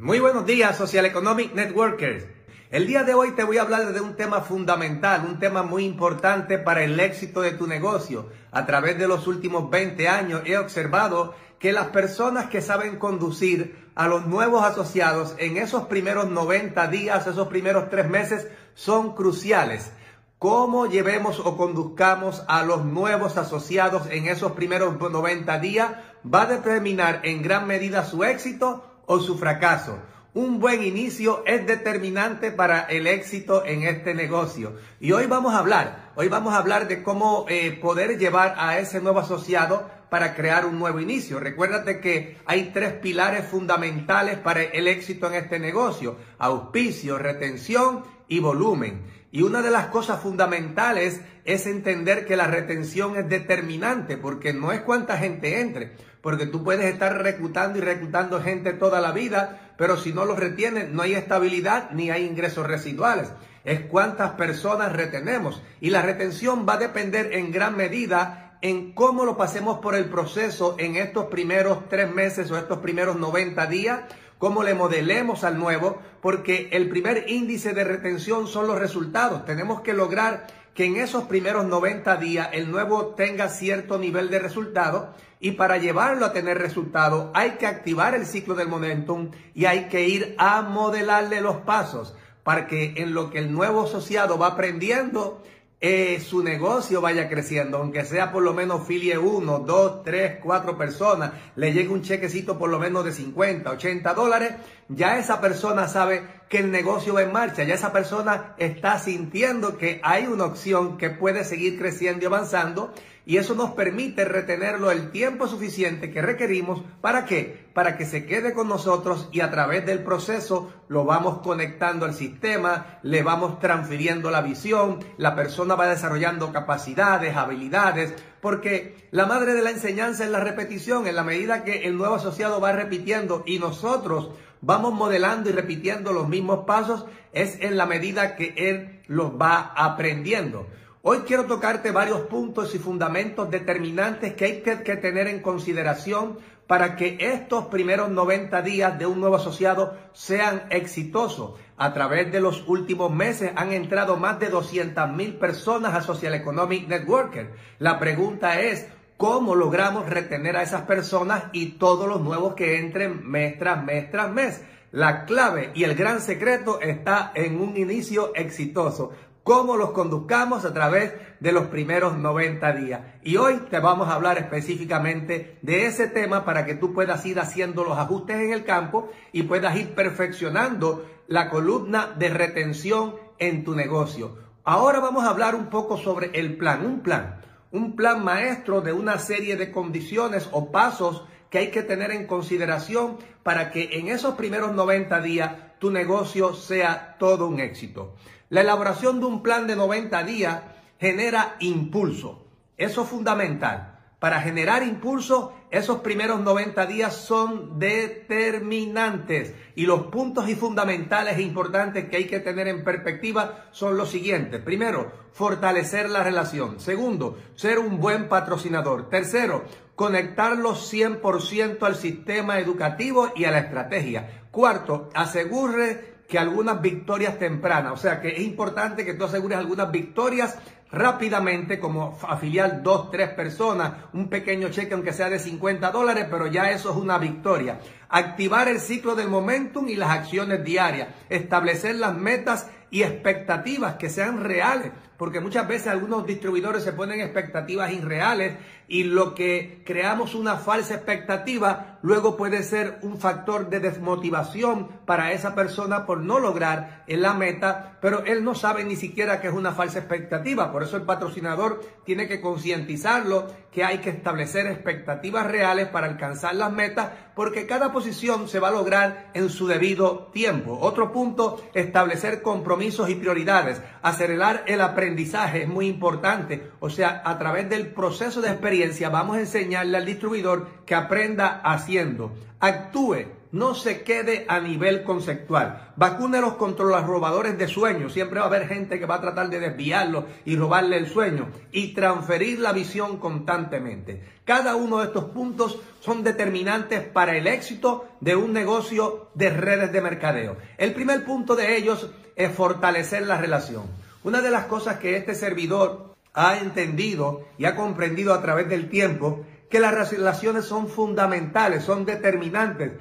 Muy buenos días, Social Economic Networkers. El día de hoy te voy a hablar de un tema fundamental, un tema muy importante para el éxito de tu negocio. A través de los últimos 20 años he observado que las personas que saben conducir a los nuevos asociados en esos primeros 90 días, esos primeros tres meses, son cruciales. Cómo llevemos o conduzcamos a los nuevos asociados en esos primeros 90 días va a determinar en gran medida su éxito o su fracaso. Un buen inicio es determinante para el éxito en este negocio. Y hoy vamos a hablar, hoy vamos a hablar de cómo eh, poder llevar a ese nuevo asociado para crear un nuevo inicio. Recuérdate que hay tres pilares fundamentales para el éxito en este negocio. Auspicio, retención y volumen. Y una de las cosas fundamentales es entender que la retención es determinante porque no es cuánta gente entre, porque tú puedes estar reclutando y reclutando gente toda la vida, pero si no los retienes no hay estabilidad ni hay ingresos residuales. Es cuántas personas retenemos y la retención va a depender en gran medida en cómo lo pasemos por el proceso en estos primeros tres meses o estos primeros 90 días cómo le modelemos al nuevo, porque el primer índice de retención son los resultados. Tenemos que lograr que en esos primeros 90 días el nuevo tenga cierto nivel de resultado y para llevarlo a tener resultado hay que activar el ciclo del momentum y hay que ir a modelarle los pasos para que en lo que el nuevo asociado va aprendiendo eh, su negocio vaya creciendo, aunque sea por lo menos filie uno, dos, tres, cuatro personas, le llegue un chequecito por lo menos de 50, 80 dólares, ya esa persona sabe que el negocio va en marcha, ya esa persona está sintiendo que hay una opción que puede seguir creciendo y avanzando y eso nos permite retenerlo el tiempo suficiente que requerimos para qué? Para que se quede con nosotros y a través del proceso lo vamos conectando al sistema, le vamos transfiriendo la visión, la persona va desarrollando capacidades, habilidades, porque la madre de la enseñanza es la repetición, en la medida que el nuevo asociado va repitiendo y nosotros vamos modelando y repitiendo los mismos pasos, es en la medida que él los va aprendiendo. Hoy quiero tocarte varios puntos y fundamentos determinantes que hay que, tener en consideración para que estos primeros 90 días de un nuevo asociado sean exitosos. A través de los últimos meses han entrado más de 200 mil personas a Social Economic Networker. La pregunta es, ¿cómo logramos retener a esas personas y todos los nuevos que entren mes tras mes tras mes? La clave y el gran secreto está en un inicio exitoso cómo los conduzcamos a través de los primeros 90 días. Y hoy te vamos a hablar específicamente de ese tema para que tú puedas ir haciendo los ajustes en el campo y puedas ir perfeccionando la columna de retención en tu negocio. Ahora vamos a hablar un poco sobre el plan, un plan, un plan maestro de una serie de condiciones o pasos que hay que tener en consideración para que en esos primeros 90 días tu negocio sea todo un éxito. La elaboración de un plan de 90 días genera impulso. Eso es fundamental. Para generar impulso, esos primeros 90 días son determinantes. Y los puntos y fundamentales importantes que hay que tener en perspectiva son los siguientes. Primero, fortalecer la relación. Segundo, ser un buen patrocinador. Tercero, conectarlos 100% al sistema educativo y a la estrategia. Cuarto, asegure que algunas victorias tempranas. O sea que es importante que tú asegures algunas victorias rápidamente, como afiliar dos, tres personas, un pequeño cheque aunque sea de 50 dólares, pero ya eso es una victoria. Activar el ciclo del momentum y las acciones diarias. Establecer las metas y expectativas que sean reales, porque muchas veces algunos distribuidores se ponen expectativas irreales y lo que creamos una falsa expectativa luego puede ser un factor de desmotivación para esa persona por no lograr la meta, pero él no sabe ni siquiera que es una falsa expectativa, por eso el patrocinador tiene que concientizarlo que hay que establecer expectativas reales para alcanzar las metas, porque cada posición se va a lograr en su debido tiempo. Otro punto, establecer compromisos y prioridades, acelerar el aprendizaje aprendizaje es muy importante. O sea, a través del proceso de experiencia vamos a enseñarle al distribuidor que aprenda haciendo. Actúe no se quede a nivel conceptual. Vacúnelos contra los robadores de sueños. Siempre va a haber gente que va a tratar de desviarlo y robarle el sueño y transferir la visión constantemente. Cada uno de estos puntos son determinantes para el éxito de un negocio de redes de mercadeo. El primer punto de ellos es fortalecer la relación. Una de las cosas que este servidor ha entendido y ha comprendido a través del tiempo, que las relaciones son fundamentales, son determinantes.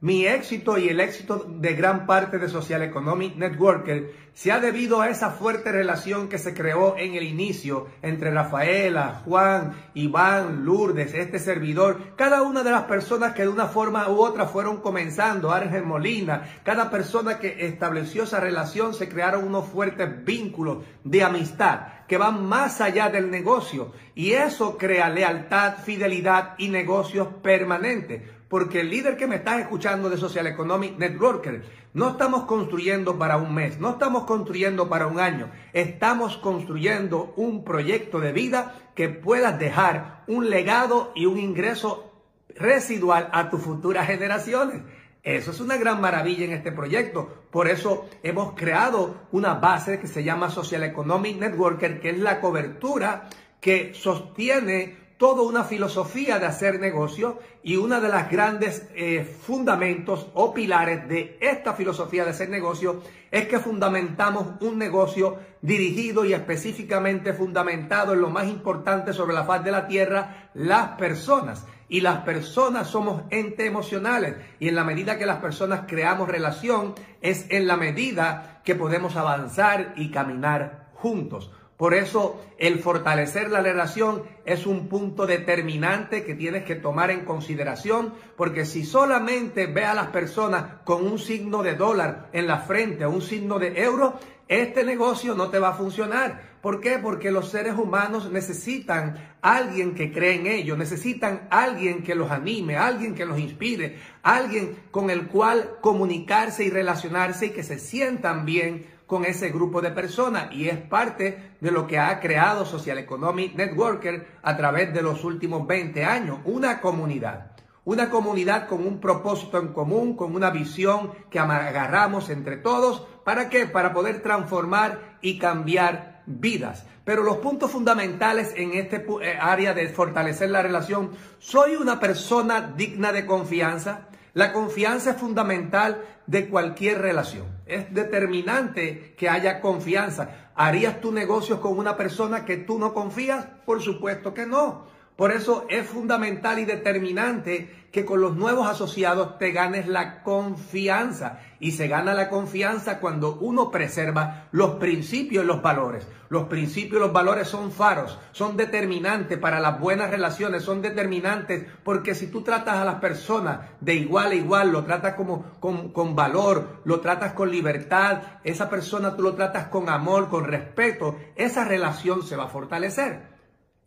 Mi éxito y el éxito de gran parte de Social Economic Networker se ha debido a esa fuerte relación que se creó en el inicio entre Rafaela, Juan, Iván, Lourdes, este servidor, cada una de las personas que de una forma u otra fueron comenzando, Ángel Molina, cada persona que estableció esa relación se crearon unos fuertes vínculos de amistad que van más allá del negocio. Y eso crea lealtad, fidelidad y negocios permanentes porque el líder que me está escuchando de Social Economic Networker, no estamos construyendo para un mes, no estamos construyendo para un año, estamos construyendo un proyecto de vida que puedas dejar un legado y un ingreso residual a tus futuras generaciones. Eso es una gran maravilla en este proyecto. Por eso hemos creado una base que se llama Social Economic Networker, que es la cobertura que sostiene toda una filosofía de hacer negocio y una de las grandes eh, fundamentos o pilares de esta filosofía de hacer negocio es que fundamentamos un negocio dirigido y específicamente fundamentado en lo más importante sobre la faz de la tierra, las personas. Y las personas somos entes emocionales y en la medida que las personas creamos relación es en la medida que podemos avanzar y caminar juntos. Por eso el fortalecer la relación es un punto determinante que tienes que tomar en consideración, porque si solamente ve a las personas con un signo de dólar en la frente o un signo de euro, este negocio no te va a funcionar. ¿Por qué? Porque los seres humanos necesitan alguien que cree en ellos, necesitan alguien que los anime, alguien que los inspire, alguien con el cual comunicarse y relacionarse y que se sientan bien con ese grupo de personas y es parte de lo que ha creado Social Economic Networker a través de los últimos 20 años, una comunidad. Una comunidad con un propósito en común, con una visión que agarramos entre todos. ¿Para qué? Para poder transformar y cambiar vidas. Pero los puntos fundamentales en este eh, área de fortalecer la relación, soy una persona digna de confianza, la confianza es fundamental de cualquier relación. Es determinante que haya confianza. ¿Harías tu negocio con una persona que tú no confías? Por supuesto que no. Por eso es fundamental y determinante que con los nuevos asociados te ganes la confianza. Y se gana la confianza cuando uno preserva los principios y los valores. Los principios y los valores son faros, son determinantes para las buenas relaciones, son determinantes porque si tú tratas a las personas de igual a igual, lo tratas como, con, con valor, lo tratas con libertad, esa persona tú lo tratas con amor, con respeto, esa relación se va a fortalecer.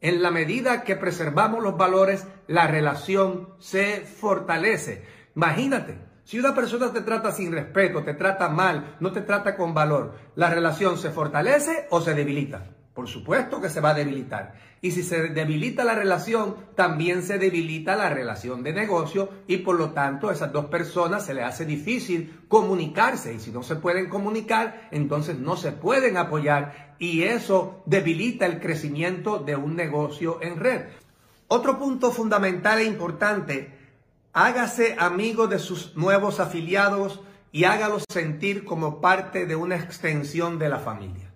En la medida que preservamos los valores, la relación se fortalece. Imagínate, si una persona te trata sin respeto, te trata mal, no te trata con valor, ¿la relación se fortalece o se debilita? Por supuesto que se va a debilitar. Y si se debilita la relación, también se debilita la relación de negocio y por lo tanto a esas dos personas se les hace difícil comunicarse y si no se pueden comunicar, entonces no se pueden apoyar y eso debilita el crecimiento de un negocio en red. Otro punto fundamental e importante, hágase amigo de sus nuevos afiliados y hágalos sentir como parte de una extensión de la familia.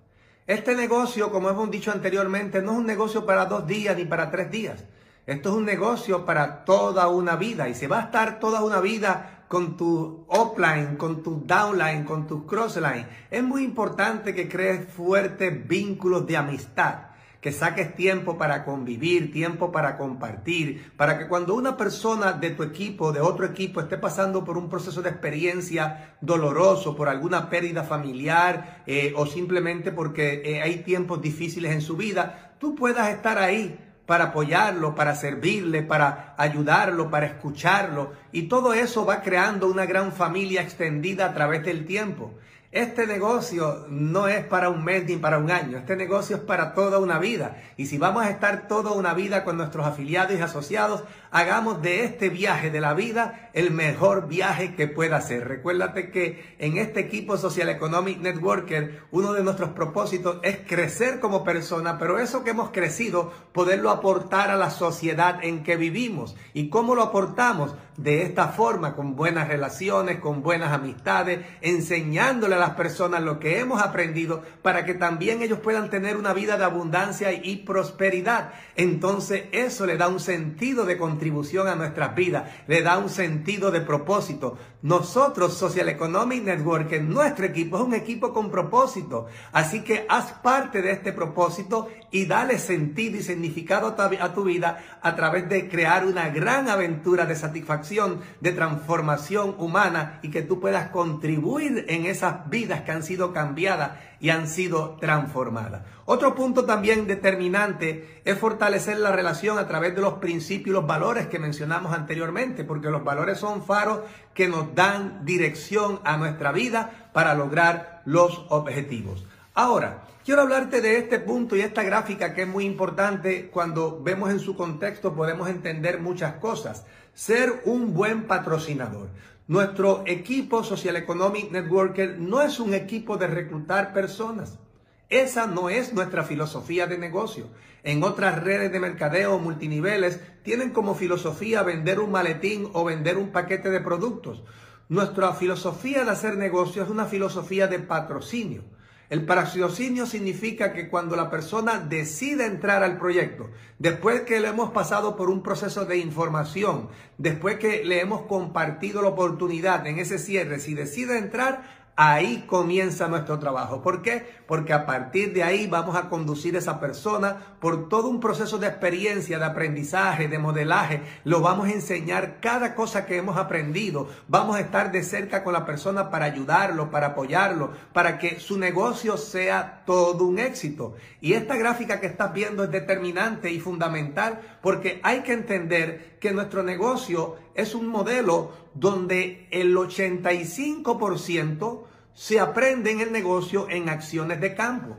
Este negocio, como hemos dicho anteriormente, no es un negocio para dos días ni para tres días. Esto es un negocio para toda una vida y se va a estar toda una vida con tu upline, con tu downline, con tu crossline. Es muy importante que crees fuertes vínculos de amistad que saques tiempo para convivir, tiempo para compartir, para que cuando una persona de tu equipo, de otro equipo, esté pasando por un proceso de experiencia doloroso, por alguna pérdida familiar eh, o simplemente porque eh, hay tiempos difíciles en su vida, tú puedas estar ahí para apoyarlo, para servirle, para ayudarlo, para escucharlo. Y todo eso va creando una gran familia extendida a través del tiempo. Este negocio no es para un mes ni para un año, este negocio es para toda una vida. Y si vamos a estar toda una vida con nuestros afiliados y asociados, hagamos de este viaje de la vida el mejor viaje que pueda ser. Recuérdate que en este equipo Social Economic Networker, uno de nuestros propósitos es crecer como persona, pero eso que hemos crecido, poderlo aportar a la sociedad en que vivimos. ¿Y cómo lo aportamos? De esta forma, con buenas relaciones, con buenas amistades, enseñándole a las personas lo que hemos aprendido para que también ellos puedan tener una vida de abundancia y prosperidad. Entonces eso le da un sentido de contribución a nuestras vidas, le da un sentido de propósito. Nosotros, Social Economic Network, nuestro equipo es un equipo con propósito. Así que haz parte de este propósito y dale sentido y significado a tu vida a través de crear una gran aventura de satisfacción, de transformación humana y que tú puedas contribuir en esas vidas que han sido cambiadas y han sido transformadas. Otro punto también determinante es fortalecer la relación a través de los principios y los valores que mencionamos anteriormente, porque los valores son faros que nos dan dirección a nuestra vida para lograr los objetivos. Ahora, quiero hablarte de este punto y esta gráfica que es muy importante. Cuando vemos en su contexto podemos entender muchas cosas. Ser un buen patrocinador. Nuestro equipo Social Economic Networker no es un equipo de reclutar personas. Esa no es nuestra filosofía de negocio. En otras redes de mercadeo multiniveles tienen como filosofía vender un maletín o vender un paquete de productos. Nuestra filosofía de hacer negocio es una filosofía de patrocinio. El patrocinio significa que cuando la persona decide entrar al proyecto, después que le hemos pasado por un proceso de información, después que le hemos compartido la oportunidad en ese cierre, si decide entrar, Ahí comienza nuestro trabajo. ¿Por qué? Porque a partir de ahí vamos a conducir a esa persona por todo un proceso de experiencia, de aprendizaje, de modelaje. Lo vamos a enseñar cada cosa que hemos aprendido. Vamos a estar de cerca con la persona para ayudarlo, para apoyarlo, para que su negocio sea todo un éxito. Y esta gráfica que estás viendo es determinante y fundamental porque hay que entender que nuestro negocio es un modelo donde el 85% se aprende en el negocio en acciones de campo.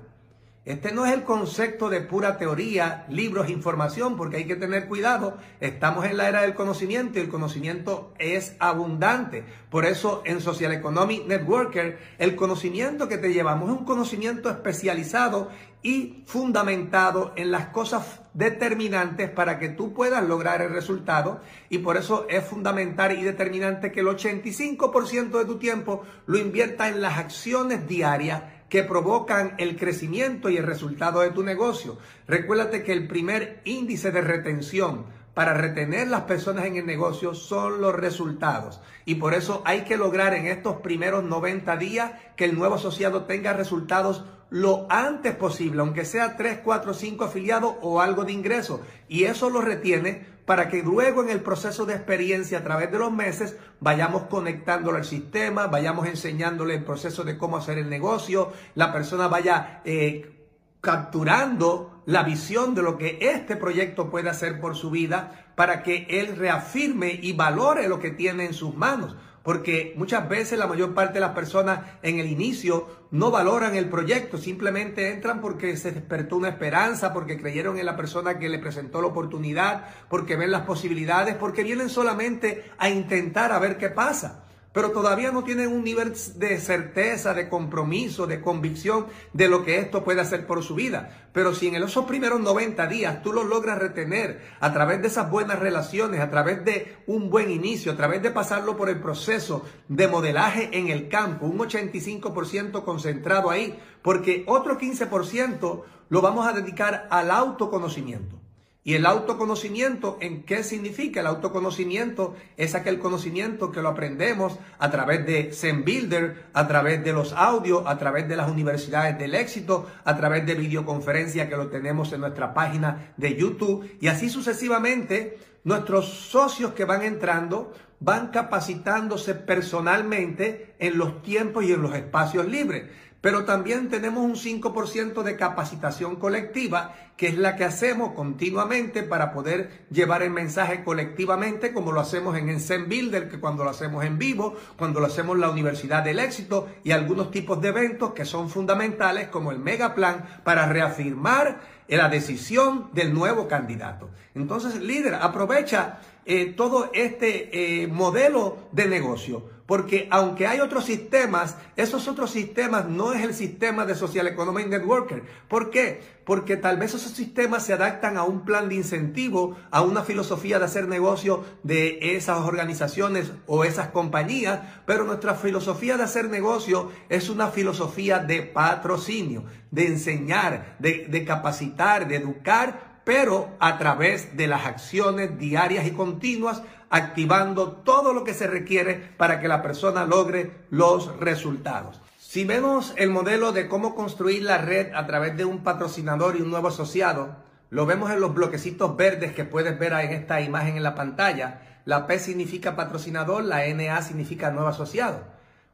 Este no es el concepto de pura teoría, libros, información, porque hay que tener cuidado. Estamos en la era del conocimiento y el conocimiento es abundante. Por eso en Social Economic Networker, el conocimiento que te llevamos es un conocimiento especializado y fundamentado en las cosas determinantes para que tú puedas lograr el resultado. Y por eso es fundamental y determinante que el 85% de tu tiempo lo invierta en las acciones diarias que provocan el crecimiento y el resultado de tu negocio. Recuérdate que el primer índice de retención para retener las personas en el negocio son los resultados. Y por eso hay que lograr en estos primeros 90 días que el nuevo asociado tenga resultados lo antes posible, aunque sea 3, 4, 5 afiliados o algo de ingreso. Y eso lo retiene para que luego en el proceso de experiencia a través de los meses vayamos conectándolo al sistema, vayamos enseñándole el proceso de cómo hacer el negocio, la persona vaya eh, capturando la visión de lo que este proyecto puede hacer por su vida para que él reafirme y valore lo que tiene en sus manos porque muchas veces la mayor parte de las personas en el inicio no valoran el proyecto, simplemente entran porque se despertó una esperanza, porque creyeron en la persona que le presentó la oportunidad, porque ven las posibilidades, porque vienen solamente a intentar a ver qué pasa pero todavía no tienen un nivel de certeza, de compromiso, de convicción de lo que esto puede hacer por su vida. Pero si en esos primeros 90 días tú lo logras retener a través de esas buenas relaciones, a través de un buen inicio, a través de pasarlo por el proceso de modelaje en el campo, un 85% concentrado ahí, porque otro 15% lo vamos a dedicar al autoconocimiento. Y el autoconocimiento, ¿en qué significa? El autoconocimiento es aquel conocimiento que lo aprendemos a través de Zen Builder, a través de los audios, a través de las universidades del éxito, a través de videoconferencia que lo tenemos en nuestra página de YouTube y así sucesivamente nuestros socios que van entrando van capacitándose personalmente en los tiempos y en los espacios libres. Pero también tenemos un 5% de capacitación colectiva, que es la que hacemos continuamente para poder llevar el mensaje colectivamente, como lo hacemos en Zen Builder, que cuando lo hacemos en vivo, cuando lo hacemos en la Universidad del Éxito y algunos tipos de eventos que son fundamentales, como el Mega Plan, para reafirmar la decisión del nuevo candidato. Entonces, líder, aprovecha eh, todo este eh, modelo de negocio porque aunque hay otros sistemas, esos otros sistemas no es el sistema de Social Economic Networker. ¿Por qué? Porque tal vez esos sistemas se adaptan a un plan de incentivo, a una filosofía de hacer negocio de esas organizaciones o esas compañías, pero nuestra filosofía de hacer negocio es una filosofía de patrocinio, de enseñar, de capacitar, de educar pero a través de las acciones diarias y continuas, activando todo lo que se requiere para que la persona logre los resultados. Si vemos el modelo de cómo construir la red a través de un patrocinador y un nuevo asociado, lo vemos en los bloquecitos verdes que puedes ver en esta imagen en la pantalla. La P significa patrocinador, la NA significa nuevo asociado.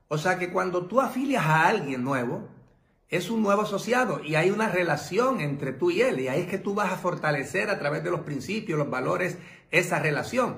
O sea que cuando tú afilias a alguien nuevo, es un nuevo asociado y hay una relación entre tú y él y ahí es que tú vas a fortalecer a través de los principios, los valores, esa relación.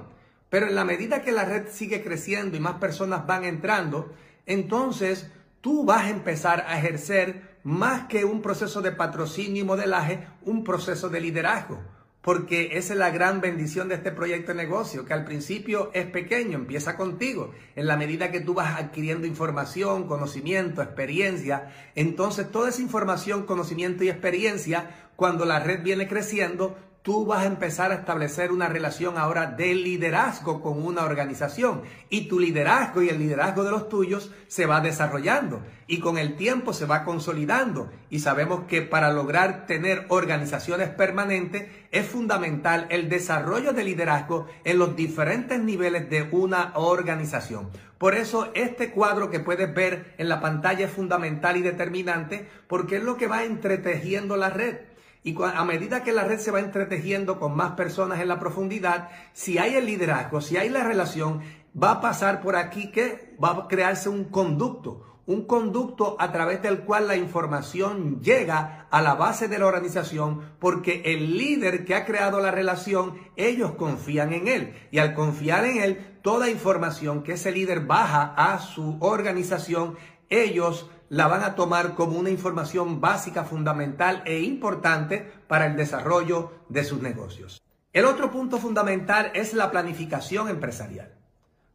Pero en la medida que la red sigue creciendo y más personas van entrando, entonces tú vas a empezar a ejercer más que un proceso de patrocinio y modelaje, un proceso de liderazgo porque esa es la gran bendición de este proyecto de negocio, que al principio es pequeño, empieza contigo. En la medida que tú vas adquiriendo información, conocimiento, experiencia, entonces toda esa información, conocimiento y experiencia, cuando la red viene creciendo, tú vas a empezar a establecer una relación ahora de liderazgo con una organización y tu liderazgo y el liderazgo de los tuyos se va desarrollando y con el tiempo se va consolidando y sabemos que para lograr tener organizaciones permanentes es fundamental el desarrollo de liderazgo en los diferentes niveles de una organización. Por eso este cuadro que puedes ver en la pantalla es fundamental y determinante porque es lo que va entretejiendo la red. Y a medida que la red se va entretejiendo con más personas en la profundidad, si hay el liderazgo, si hay la relación, va a pasar por aquí que va a crearse un conducto, un conducto a través del cual la información llega a la base de la organización porque el líder que ha creado la relación, ellos confían en él. Y al confiar en él, toda información que ese líder baja a su organización, ellos la van a tomar como una información básica, fundamental e importante para el desarrollo de sus negocios. El otro punto fundamental es la planificación empresarial.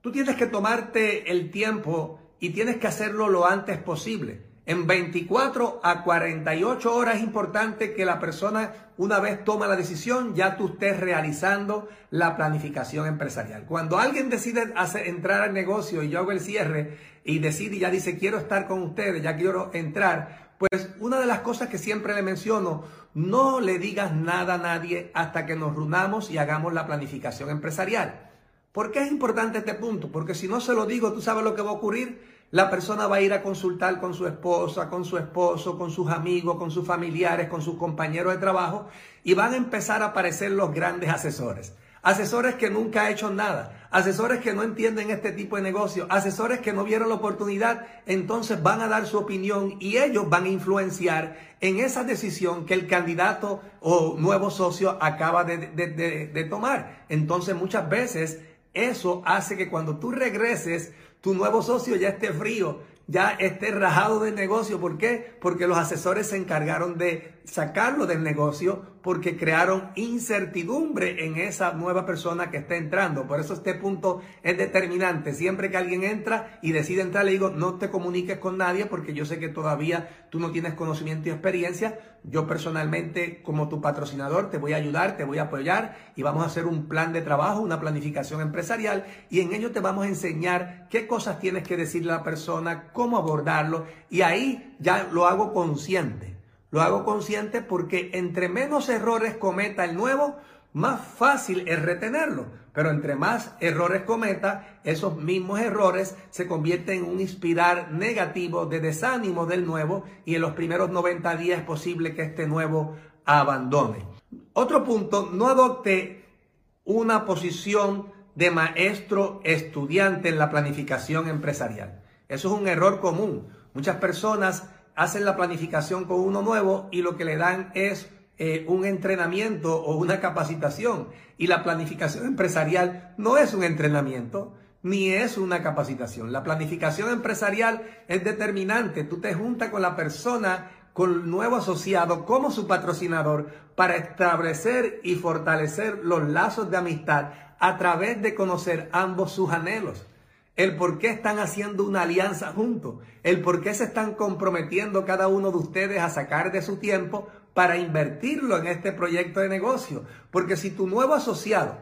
Tú tienes que tomarte el tiempo y tienes que hacerlo lo antes posible. En 24 a 48 horas es importante que la persona, una vez toma la decisión, ya tú estés realizando la planificación empresarial. Cuando alguien decide entrar al negocio y yo hago el cierre y decide y ya dice quiero estar con ustedes, ya quiero entrar, pues una de las cosas que siempre le menciono, no le digas nada a nadie hasta que nos reunamos y hagamos la planificación empresarial. ¿Por qué es importante este punto? Porque si no se lo digo, tú sabes lo que va a ocurrir. La persona va a ir a consultar con su esposa, con su esposo, con sus amigos, con sus familiares, con sus compañeros de trabajo y van a empezar a aparecer los grandes asesores. Asesores que nunca han hecho nada, asesores que no entienden este tipo de negocio, asesores que no vieron la oportunidad, entonces van a dar su opinión y ellos van a influenciar en esa decisión que el candidato o nuevo socio acaba de, de tomar. Entonces muchas veces eso hace que cuando tú regreses, tu nuevo socio ya esté frío, ya esté rajado del negocio. ¿Por qué? Porque los asesores se encargaron de sacarlo del negocio porque crearon incertidumbre en esa nueva persona que está entrando. Por eso este punto es determinante. Siempre que alguien entra y decide entrar, le digo, no te comuniques con nadie porque yo sé que todavía tú no tienes conocimiento y experiencia. Yo personalmente, como tu patrocinador, te voy a ayudar, te voy a apoyar y vamos a hacer un plan de trabajo, una planificación empresarial y en ello te vamos a enseñar qué cosas tienes que decirle a la persona, cómo abordarlo y ahí ya lo hago consciente. Lo hago consciente porque entre menos errores cometa el nuevo, más fácil es retenerlo. Pero entre más errores cometa, esos mismos errores se convierten en un inspirar negativo de desánimo del nuevo y en los primeros 90 días es posible que este nuevo abandone. Otro punto, no adopte una posición de maestro-estudiante en la planificación empresarial. Eso es un error común. Muchas personas hacen la planificación con uno nuevo y lo que le dan es eh, un entrenamiento o una capacitación. Y la planificación empresarial no es un entrenamiento ni es una capacitación. La planificación empresarial es determinante. Tú te juntas con la persona, con el nuevo asociado como su patrocinador para establecer y fortalecer los lazos de amistad a través de conocer ambos sus anhelos. El por qué están haciendo una alianza juntos. El por qué se están comprometiendo cada uno de ustedes a sacar de su tiempo para invertirlo en este proyecto de negocio. Porque si tu nuevo asociado,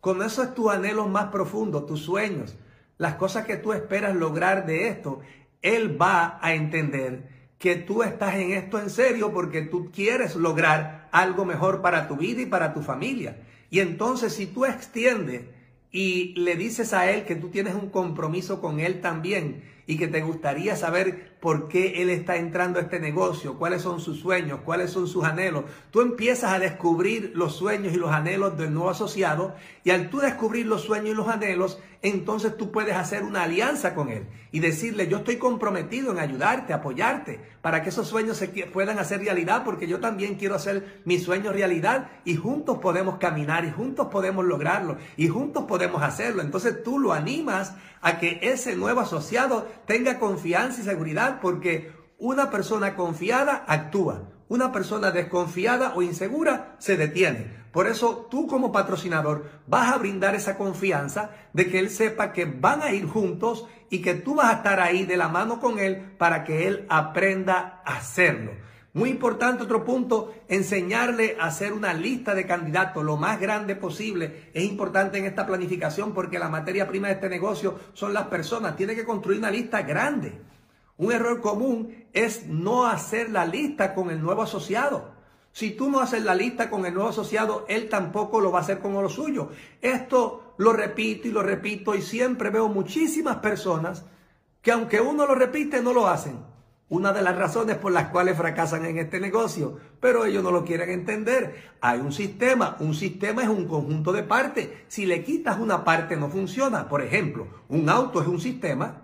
con esos tus anhelos más profundos, tus sueños, las cosas que tú esperas lograr de esto, él va a entender que tú estás en esto en serio porque tú quieres lograr algo mejor para tu vida y para tu familia. Y entonces si tú extiendes y le dices a él que tú tienes un compromiso con él también y que te gustaría saber por qué él está entrando a este negocio, cuáles son sus sueños, cuáles son sus anhelos, tú empiezas a descubrir los sueños y los anhelos del nuevo asociado y al tú descubrir los sueños y los anhelos, entonces tú puedes hacer una alianza con él y decirle, yo estoy comprometido en ayudarte, apoyarte, para que esos sueños se puedan hacer realidad, porque yo también quiero hacer mis sueños realidad y juntos podemos caminar y juntos podemos lograrlo y juntos podemos hacerlo. Entonces tú lo animas a que ese nuevo asociado tenga confianza y seguridad, porque una persona confiada actúa, una persona desconfiada o insegura se detiene. Por eso tú como patrocinador vas a brindar esa confianza de que él sepa que van a ir juntos y que tú vas a estar ahí de la mano con él para que él aprenda a hacerlo. Muy importante otro punto, enseñarle a hacer una lista de candidatos lo más grande posible. Es importante en esta planificación porque la materia prima de este negocio son las personas. Tiene que construir una lista grande. Un error común es no hacer la lista con el nuevo asociado. Si tú no haces la lista con el nuevo asociado, él tampoco lo va a hacer con lo suyo. Esto lo repito y lo repito y siempre veo muchísimas personas que aunque uno lo repite, no lo hacen. Una de las razones por las cuales fracasan en este negocio, pero ellos no lo quieren entender. Hay un sistema, un sistema es un conjunto de partes. Si le quitas una parte no funciona. Por ejemplo, un auto es un sistema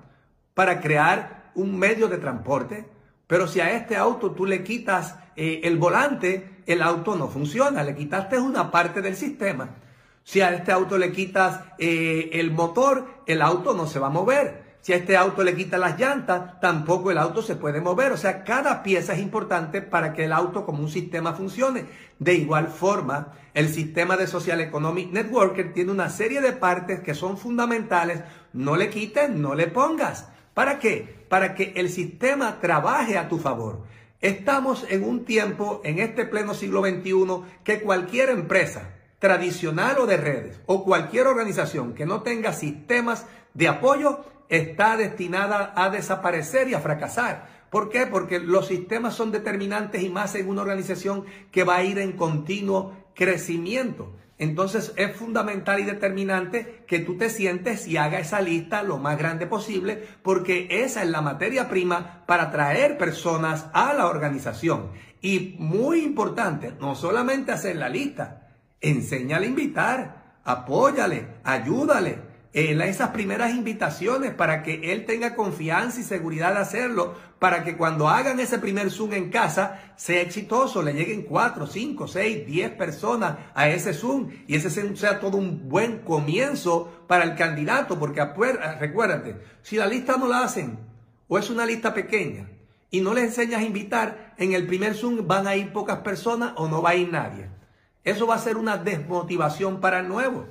para crear un medio de transporte, pero si a este auto tú le quitas eh, el volante, el auto no funciona, le quitaste una parte del sistema. Si a este auto le quitas eh, el motor, el auto no se va a mover. Si a este auto le quitas las llantas, tampoco el auto se puede mover. O sea, cada pieza es importante para que el auto como un sistema funcione. De igual forma, el sistema de Social Economic Networker tiene una serie de partes que son fundamentales. No le quites, no le pongas. ¿Para qué? Para que el sistema trabaje a tu favor. Estamos en un tiempo, en este pleno siglo XXI, que cualquier empresa, tradicional o de redes, o cualquier organización que no tenga sistemas de apoyo, está destinada a desaparecer y a fracasar. ¿Por qué? Porque los sistemas son determinantes y más en una organización que va a ir en continuo crecimiento. Entonces es fundamental y determinante que tú te sientes y haga esa lista lo más grande posible porque esa es la materia prima para traer personas a la organización. Y muy importante, no solamente hacer la lista, enséñale a invitar, apóyale, ayúdale, en esas primeras invitaciones para que él tenga confianza y seguridad de hacerlo, para que cuando hagan ese primer Zoom en casa sea exitoso, le lleguen 4, 5, 6, 10 personas a ese Zoom y ese sea todo un buen comienzo para el candidato, porque recuérdate, si la lista no la hacen o es una lista pequeña y no le enseñas a invitar, en el primer Zoom van a ir pocas personas o no va a ir nadie. Eso va a ser una desmotivación para el nuevo.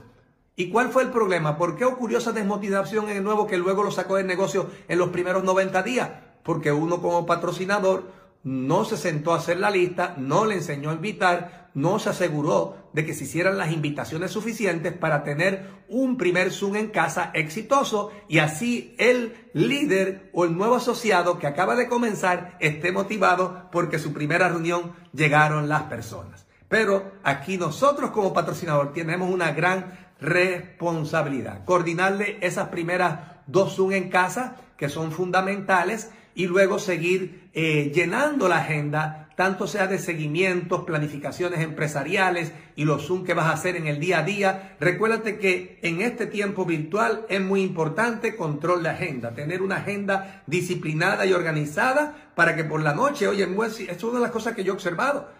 ¿Y cuál fue el problema? ¿Por qué ocurrió esa desmotivación en el nuevo que luego lo sacó del negocio en los primeros 90 días? Porque uno como patrocinador no se sentó a hacer la lista, no le enseñó a invitar, no se aseguró de que se hicieran las invitaciones suficientes para tener un primer Zoom en casa exitoso y así el líder o el nuevo asociado que acaba de comenzar esté motivado porque su primera reunión llegaron las personas. Pero aquí nosotros como patrocinador tenemos una gran responsabilidad. Coordinarle esas primeras dos Zoom en casa que son fundamentales y luego seguir eh, llenando la agenda, tanto sea de seguimientos, planificaciones empresariales y los Zoom que vas a hacer en el día a día. Recuérdate que en este tiempo virtual es muy importante control de agenda, tener una agenda disciplinada y organizada para que por la noche, oye, es una de las cosas que yo he observado.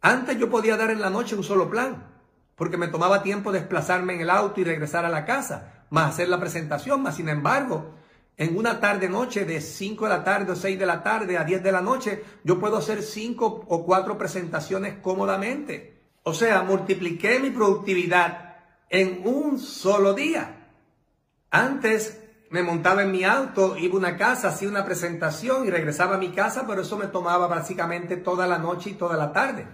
Antes yo podía dar en la noche un solo plan, porque me tomaba tiempo desplazarme en el auto y regresar a la casa, más hacer la presentación, más sin embargo, en una tarde noche de 5 de la tarde o 6 de la tarde a 10 de la noche, yo puedo hacer 5 o 4 presentaciones cómodamente. O sea, multipliqué mi productividad en un solo día. Antes me montaba en mi auto, iba a una casa, hacía una presentación y regresaba a mi casa, pero eso me tomaba básicamente toda la noche y toda la tarde.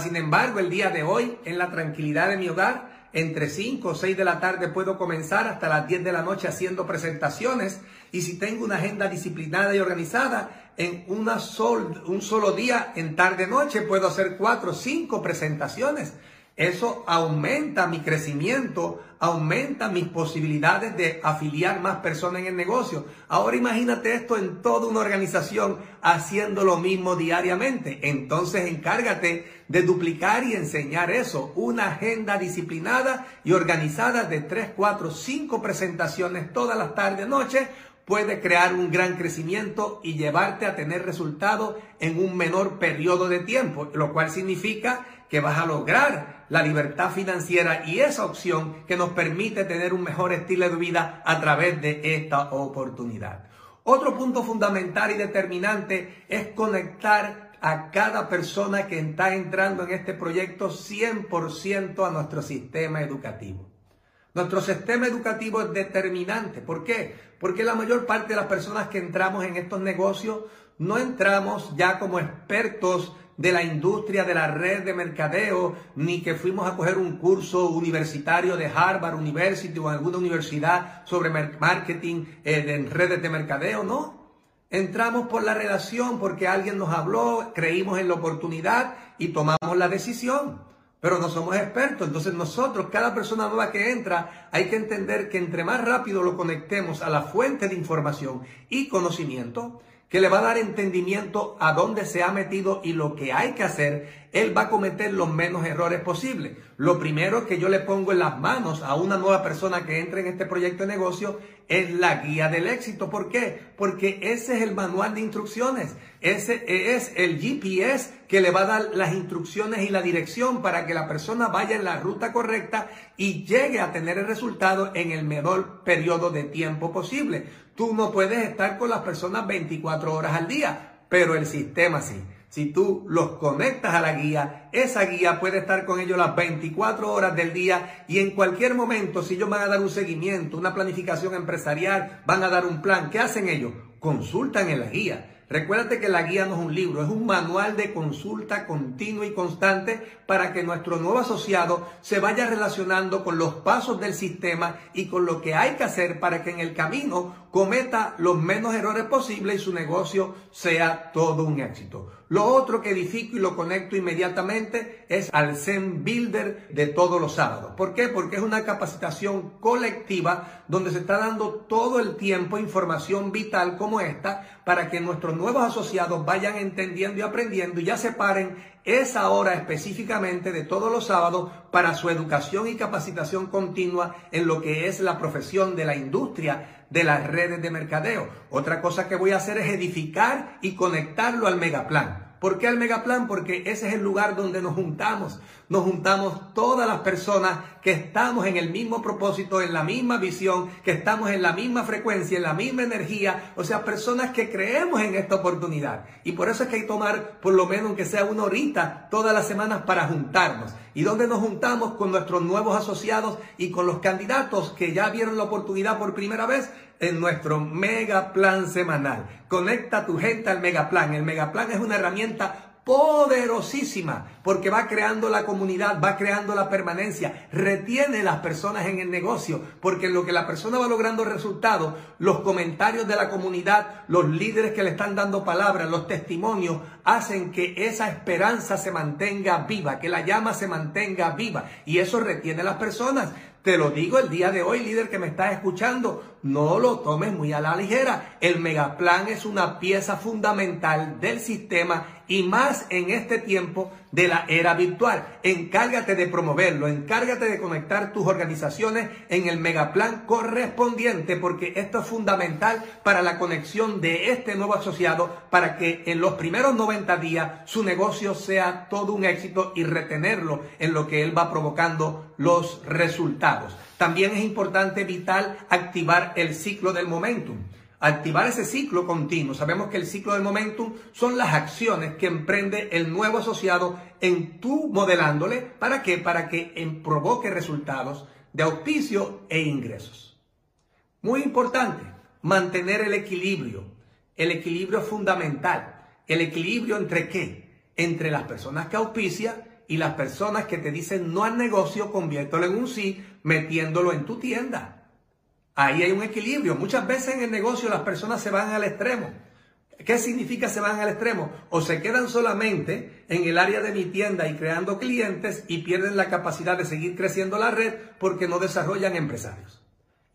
Sin embargo, el día de hoy, en la tranquilidad de mi hogar, entre 5 o 6 de la tarde puedo comenzar hasta las 10 de la noche haciendo presentaciones y si tengo una agenda disciplinada y organizada, en un solo día, en tarde-noche, puedo hacer 4 o 5 presentaciones. Eso aumenta mi crecimiento, aumenta mis posibilidades de afiliar más personas en el negocio. Ahora imagínate esto en toda una organización haciendo lo mismo diariamente. Entonces encárgate de duplicar y enseñar eso. Una agenda disciplinada y organizada de 3, 4, 5 presentaciones todas las tardes, noches puede crear un gran crecimiento y llevarte a tener resultados en un menor periodo de tiempo, lo cual significa que vas a lograr la libertad financiera y esa opción que nos permite tener un mejor estilo de vida a través de esta oportunidad. Otro punto fundamental y determinante es conectar a cada persona que está entrando en este proyecto 100% a nuestro sistema educativo. Nuestro sistema educativo es determinante. ¿Por qué? Porque la mayor parte de las personas que entramos en estos negocios no entramos ya como expertos de la industria de la red de mercadeo, ni que fuimos a coger un curso universitario de Harvard University o alguna universidad sobre marketing eh, en redes de mercadeo, no. Entramos por la relación porque alguien nos habló, creímos en la oportunidad y tomamos la decisión pero no somos expertos. Entonces nosotros, cada persona nueva que entra, hay que entender que entre más rápido lo conectemos a la fuente de información y conocimiento, que le va a dar entendimiento a dónde se ha metido y lo que hay que hacer, él va a cometer los menos errores posibles. Lo primero que yo le pongo en las manos a una nueva persona que entre en este proyecto de negocio es la guía del éxito. ¿Por qué? Porque ese es el manual de instrucciones. Ese es el GPS que le va a dar las instrucciones y la dirección para que la persona vaya en la ruta correcta y llegue a tener el resultado en el menor periodo de tiempo posible. Tú no puedes estar con las personas 24 horas al día, pero el sistema sí. Si tú los conectas a la guía, esa guía puede estar con ellos las 24 horas del día y en cualquier momento, si ellos van a dar un seguimiento, una planificación empresarial, van a dar un plan, ¿qué hacen ellos? Consultan en la guía. Recuérdate que la guía no es un libro, es un manual de consulta continua y constante para que nuestro nuevo asociado se vaya relacionando con los pasos del sistema y con lo que hay que hacer para que en el camino cometa los menos errores posibles y su negocio sea todo un éxito. Lo otro que edifico y lo conecto inmediatamente es al Zen Builder de todos los sábados. ¿Por qué? Porque es una capacitación colectiva donde se está dando todo el tiempo información vital como esta para que nuestros nuevos asociados vayan entendiendo y aprendiendo y ya separen esa hora específicamente de todos los sábados para su educación y capacitación continua en lo que es la profesión de la industria de las redes de mercadeo. Otra cosa que voy a hacer es edificar y conectarlo al megaplan. ¿Por qué al Megaplan? Porque ese es el lugar donde nos juntamos. Nos juntamos todas las personas que estamos en el mismo propósito, en la misma visión, que estamos en la misma frecuencia, en la misma energía. O sea, personas que creemos en esta oportunidad. Y por eso es que hay que tomar por lo menos que sea una horita todas las semanas para juntarnos. ¿Y donde nos juntamos? Con nuestros nuevos asociados y con los candidatos que ya vieron la oportunidad por primera vez en nuestro mega plan semanal. Conecta tu gente al mega plan. El mega plan es una herramienta poderosísima porque va creando la comunidad, va creando la permanencia, retiene las personas en el negocio, porque en lo que la persona va logrando resultados, los comentarios de la comunidad, los líderes que le están dando palabras, los testimonios, hacen que esa esperanza se mantenga viva, que la llama se mantenga viva y eso retiene a las personas. Te lo digo el día de hoy, líder que me estás escuchando, no lo tomes muy a la ligera. El megaplan es una pieza fundamental del sistema y más en este tiempo de la era virtual. Encárgate de promoverlo, encárgate de conectar tus organizaciones en el megaplan correspondiente porque esto es fundamental para la conexión de este nuevo asociado para que en los primeros 90 días su negocio sea todo un éxito y retenerlo en lo que él va provocando los resultados. También es importante, vital, activar el ciclo del momentum activar ese ciclo continuo. Sabemos que el ciclo del momentum son las acciones que emprende el nuevo asociado en tú modelándole. ¿Para qué? Para que provoque resultados de auspicio e ingresos. Muy importante, mantener el equilibrio. El equilibrio es fundamental. ¿El equilibrio entre qué? Entre las personas que auspician y las personas que te dicen no al negocio, conviértelo en un sí, metiéndolo en tu tienda. Ahí hay un equilibrio. Muchas veces en el negocio las personas se van al extremo. ¿Qué significa se van al extremo? O se quedan solamente en el área de mi tienda y creando clientes y pierden la capacidad de seguir creciendo la red porque no desarrollan empresarios.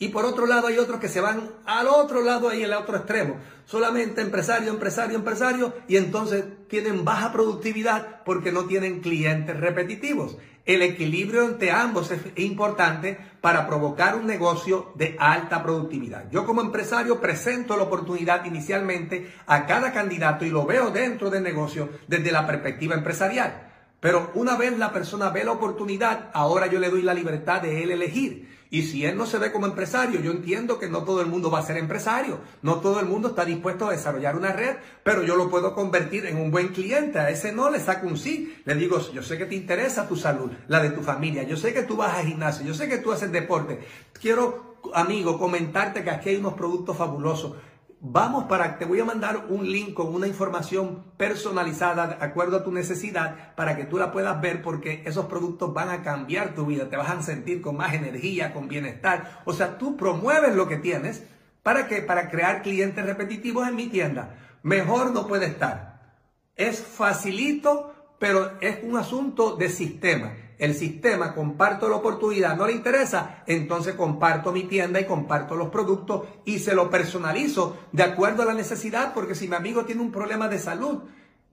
Y por otro lado hay otros que se van al otro lado ahí, el otro extremo. Solamente empresario, empresario, empresario y entonces tienen baja productividad porque no tienen clientes repetitivos. El equilibrio entre ambos es importante para provocar un negocio de alta productividad. Yo como empresario presento la oportunidad inicialmente a cada candidato y lo veo dentro del negocio desde la perspectiva empresarial. Pero una vez la persona ve la oportunidad, ahora yo le doy la libertad de él elegir. Y si él no se ve como empresario, yo entiendo que no todo el mundo va a ser empresario, no todo el mundo está dispuesto a desarrollar una red, pero yo lo puedo convertir en un buen cliente. A ese no le saco un sí. Le digo, yo sé que te interesa tu salud, la de tu familia, yo sé que tú vas al gimnasio, yo sé que tú haces deporte. Quiero, amigo, comentarte que aquí hay unos productos fabulosos. Vamos para, te voy a mandar un link con una información personalizada de acuerdo a tu necesidad para que tú la puedas ver porque esos productos van a cambiar tu vida, te vas a sentir con más energía, con bienestar. O sea, tú promueves lo que tienes para que para crear clientes repetitivos en mi tienda. Mejor no puede estar. Es facilito, pero es un asunto de sistema el sistema, comparto la oportunidad, no le interesa, entonces comparto mi tienda y comparto los productos y se lo personalizo de acuerdo a la necesidad, porque si mi amigo tiene un problema de salud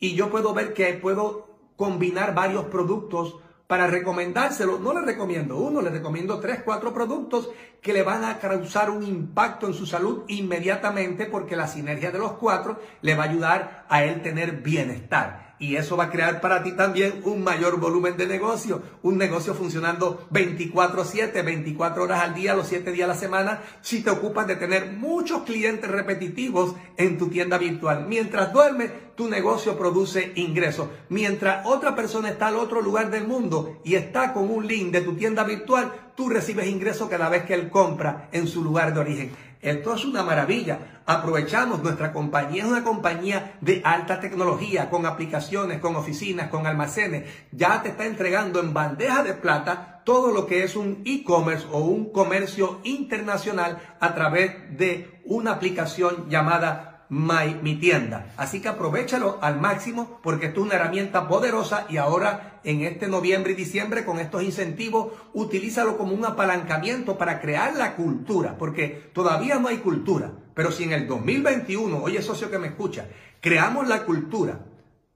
y yo puedo ver que puedo combinar varios productos para recomendárselo, no le recomiendo uno, le recomiendo tres, cuatro productos que le van a causar un impacto en su salud inmediatamente porque la sinergia de los cuatro le va a ayudar a él tener bienestar y eso va a crear para ti también un mayor volumen de negocio, un negocio funcionando 24/7, 24 horas al día, los 7 días a la semana, si te ocupas de tener muchos clientes repetitivos en tu tienda virtual. Mientras duermes, tu negocio produce ingresos. Mientras otra persona está al otro lugar del mundo y está con un link de tu tienda virtual, tú recibes ingresos cada vez que él compra en su lugar de origen. Esto es una maravilla. Aprovechamos, nuestra compañía es una compañía de alta tecnología, con aplicaciones, con oficinas, con almacenes. Ya te está entregando en bandeja de plata todo lo que es un e-commerce o un comercio internacional a través de una aplicación llamada Mi tienda. Así que aprovechalo al máximo porque esto es una herramienta poderosa y ahora en este noviembre y diciembre con estos incentivos utilízalo como un apalancamiento para crear la cultura porque todavía no hay cultura. Pero si en el 2021, oye socio que me escucha, creamos la cultura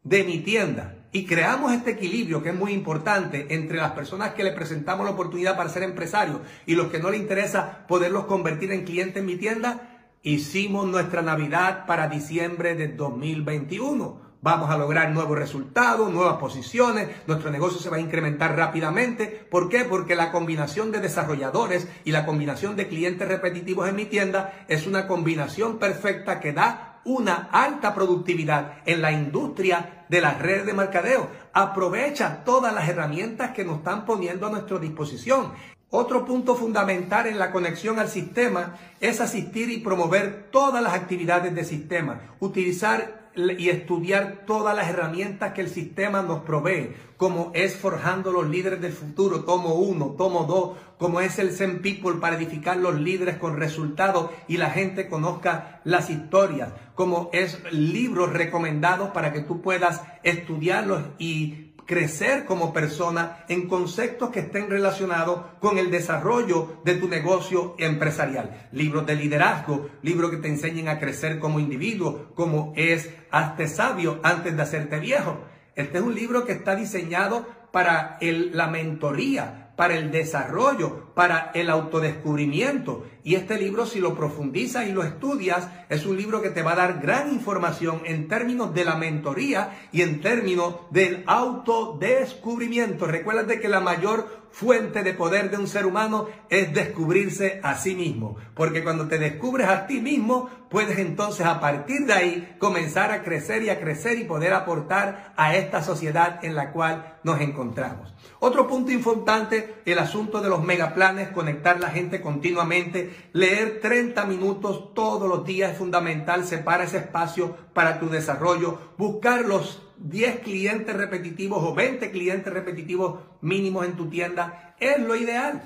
de mi tienda y creamos este equilibrio que es muy importante entre las personas que le presentamos la oportunidad para ser empresarios y los que no le interesa poderlos convertir en clientes en mi tienda, Hicimos nuestra Navidad para diciembre de 2021. Vamos a lograr nuevos resultados, nuevas posiciones, nuestro negocio se va a incrementar rápidamente. ¿Por qué? Porque la combinación de desarrolladores y la combinación de clientes repetitivos en mi tienda es una combinación perfecta que da una alta productividad en la industria de las redes de mercadeo. Aprovecha todas las herramientas que nos están poniendo a nuestra disposición. Otro punto fundamental en la conexión al sistema es asistir y promover todas las actividades del sistema, utilizar y estudiar todas las herramientas que el sistema nos provee, como es forjando los líderes del futuro, tomo uno, tomo dos, como es el Zen People para edificar los líderes con resultados y la gente conozca las historias, como es libros recomendados para que tú puedas estudiarlos y crecer como persona en conceptos que estén relacionados con el desarrollo de tu negocio empresarial. Libros de liderazgo, libros que te enseñen a crecer como individuo, como es hazte sabio antes de hacerte viejo. Este es un libro que está diseñado para la mentoría, para el desarrollo, para el autodescubrimiento. Y este libro, si lo profundizas y lo estudias, es un libro que te va a dar gran información en términos de la mentoría y en términos del autodescubrimiento. Recuerda que la mayor fuente de poder de un ser humano es descubrirse a sí mismo. Porque cuando te descubres a ti mismo, puedes entonces a partir de ahí comenzar a crecer y a crecer y poder aportar a esta sociedad en la cual nos encontramos. Otro punto importante, el asunto de los megaplanes, conectar la gente continuamente, leer 30 minutos todos los días es fundamental, separa ese espacio para tu desarrollo, buscar los 10 clientes repetitivos o 20 clientes repetitivos mínimos en tu tienda es lo ideal.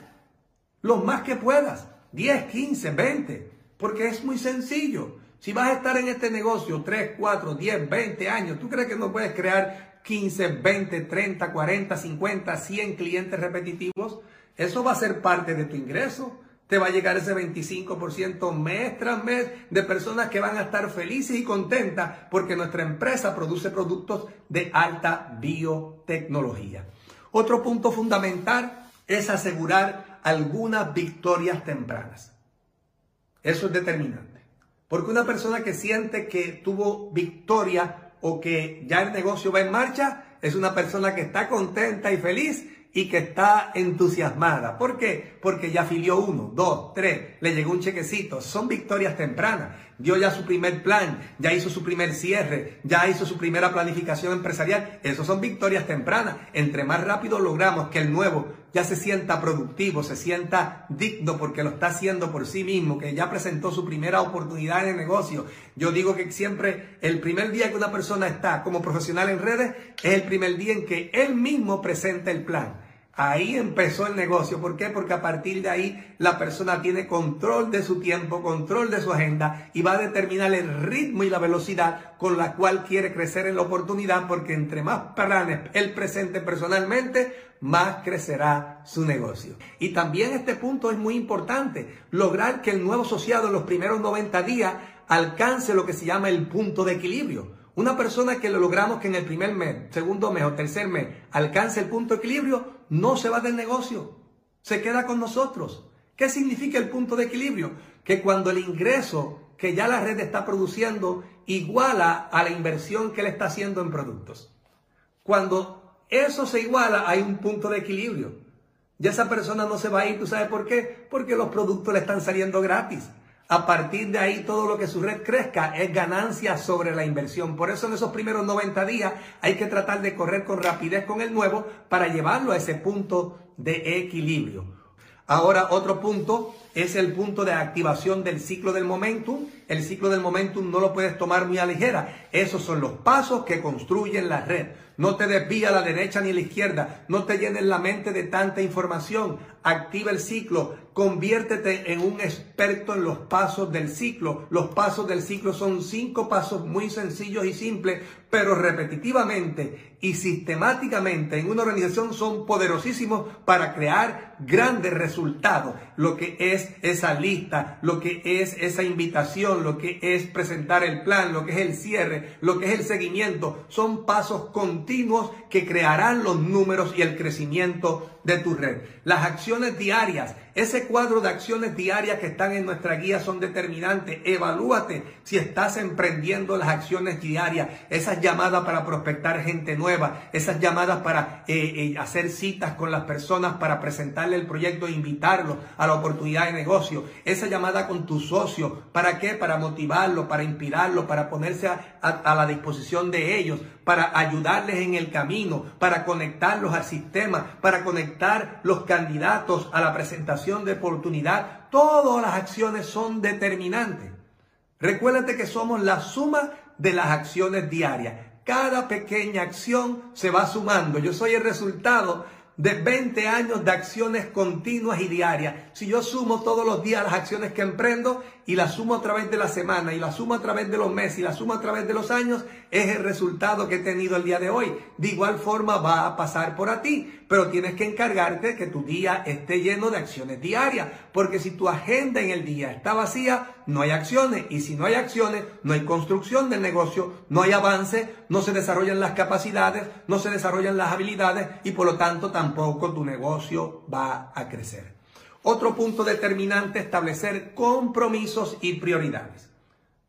Los más que puedas, 10, 15, 20, porque es muy sencillo. Si vas a estar en este negocio 3, 4, 10, 20 años, ¿tú crees que no puedes crear 15, 20, 30, 40, 50, 100 clientes repetitivos? Eso va a ser parte de tu ingreso te va a llegar ese 25% mes tras mes de personas que van a estar felices y contentas porque nuestra empresa produce productos de alta biotecnología. Otro punto fundamental es asegurar algunas victorias tempranas. Eso es determinante. Porque una persona que siente que tuvo victoria o que ya el negocio va en marcha, es una persona que está contenta y feliz y que está entusiasmada. ¿Por qué? Porque ya afilió uno, dos, tres, le llegó un chequecito. Son victorias tempranas. Dio ya su primer plan, ya hizo su primer cierre, ya hizo su primera planificación empresarial. Esas son victorias tempranas. Entre más rápido logramos que el nuevo ya se sienta productivo, se sienta digno porque lo está haciendo por sí mismo, que ya presentó su primera oportunidad en el negocio. Yo digo que siempre el primer día que una persona está como profesional en redes es el primer día en que él mismo presenta el plan. Ahí empezó el negocio. ¿Por qué? Porque a partir de ahí la persona tiene control de su tiempo, control de su agenda y va a determinar el ritmo y la velocidad con la cual quiere crecer en la oportunidad porque entre más planes él presente personalmente, más crecerá su negocio. Y también este punto es muy importante, lograr que el nuevo asociado en los primeros 90 días alcance lo que se llama el punto de equilibrio. Una persona que lo logramos que en el primer mes, segundo mes o tercer mes alcance el punto de equilibrio, no se va del negocio, se queda con nosotros. ¿Qué significa el punto de equilibrio? Que cuando el ingreso que ya la red está produciendo iguala a la inversión que le está haciendo en productos. Cuando eso se iguala, hay un punto de equilibrio. Ya esa persona no se va a ir, ¿tú sabes por qué? Porque los productos le están saliendo gratis. A partir de ahí, todo lo que su red crezca es ganancia sobre la inversión. Por eso en esos primeros 90 días hay que tratar de correr con rapidez con el nuevo para llevarlo a ese punto de equilibrio. Ahora otro punto es el punto de activación del ciclo del momentum. El ciclo del momentum no lo puedes tomar muy a ligera. Esos son los pasos que construyen la red. No te desvíe a la derecha ni a la izquierda. No te llenes la mente de tanta información. Activa el ciclo. Conviértete en un experto en los pasos del ciclo. Los pasos del ciclo son cinco pasos muy sencillos y simples, pero repetitivamente y sistemáticamente en una organización son poderosísimos para crear grandes resultados. Lo que es esa lista, lo que es esa invitación, lo que es presentar el plan, lo que es el cierre, lo que es el seguimiento, son pasos continuos que crearán los números y el crecimiento de tu red. Las acciones diarias, ese cuadro de acciones diarias que están en nuestra guía son determinantes. Evalúate si estás emprendiendo las acciones diarias, esas llamadas para prospectar gente nueva, esas llamadas para eh, eh, hacer citas con las personas, para presentarle el proyecto e invitarlo a la oportunidad de negocio, esa llamada con tu socio, ¿para qué? Para motivarlo, para inspirarlo, para ponerse a la disposición de ellos, para ayudarles en el camino, para conectarlos al sistema, para conectar los candidatos a la presentación de oportunidad. Todas las acciones son determinantes. Recuérdate que somos la suma de las acciones diarias. Cada pequeña acción se va sumando. Yo soy el resultado de 20 años de acciones continuas y diarias. Si yo sumo todos los días las acciones que emprendo y las sumo a través de la semana y las sumo a través de los meses y las sumo a través de los años, es el resultado que he tenido el día de hoy. De igual forma va a pasar por a ti, pero tienes que encargarte que tu día esté lleno de acciones diarias, porque si tu agenda en el día está vacía, no hay acciones y si no hay acciones, no hay construcción del negocio, no hay avance, no se desarrollan las capacidades, no se desarrollan las habilidades y por lo tanto tampoco tu negocio va a crecer. Otro punto determinante, establecer compromisos y prioridades.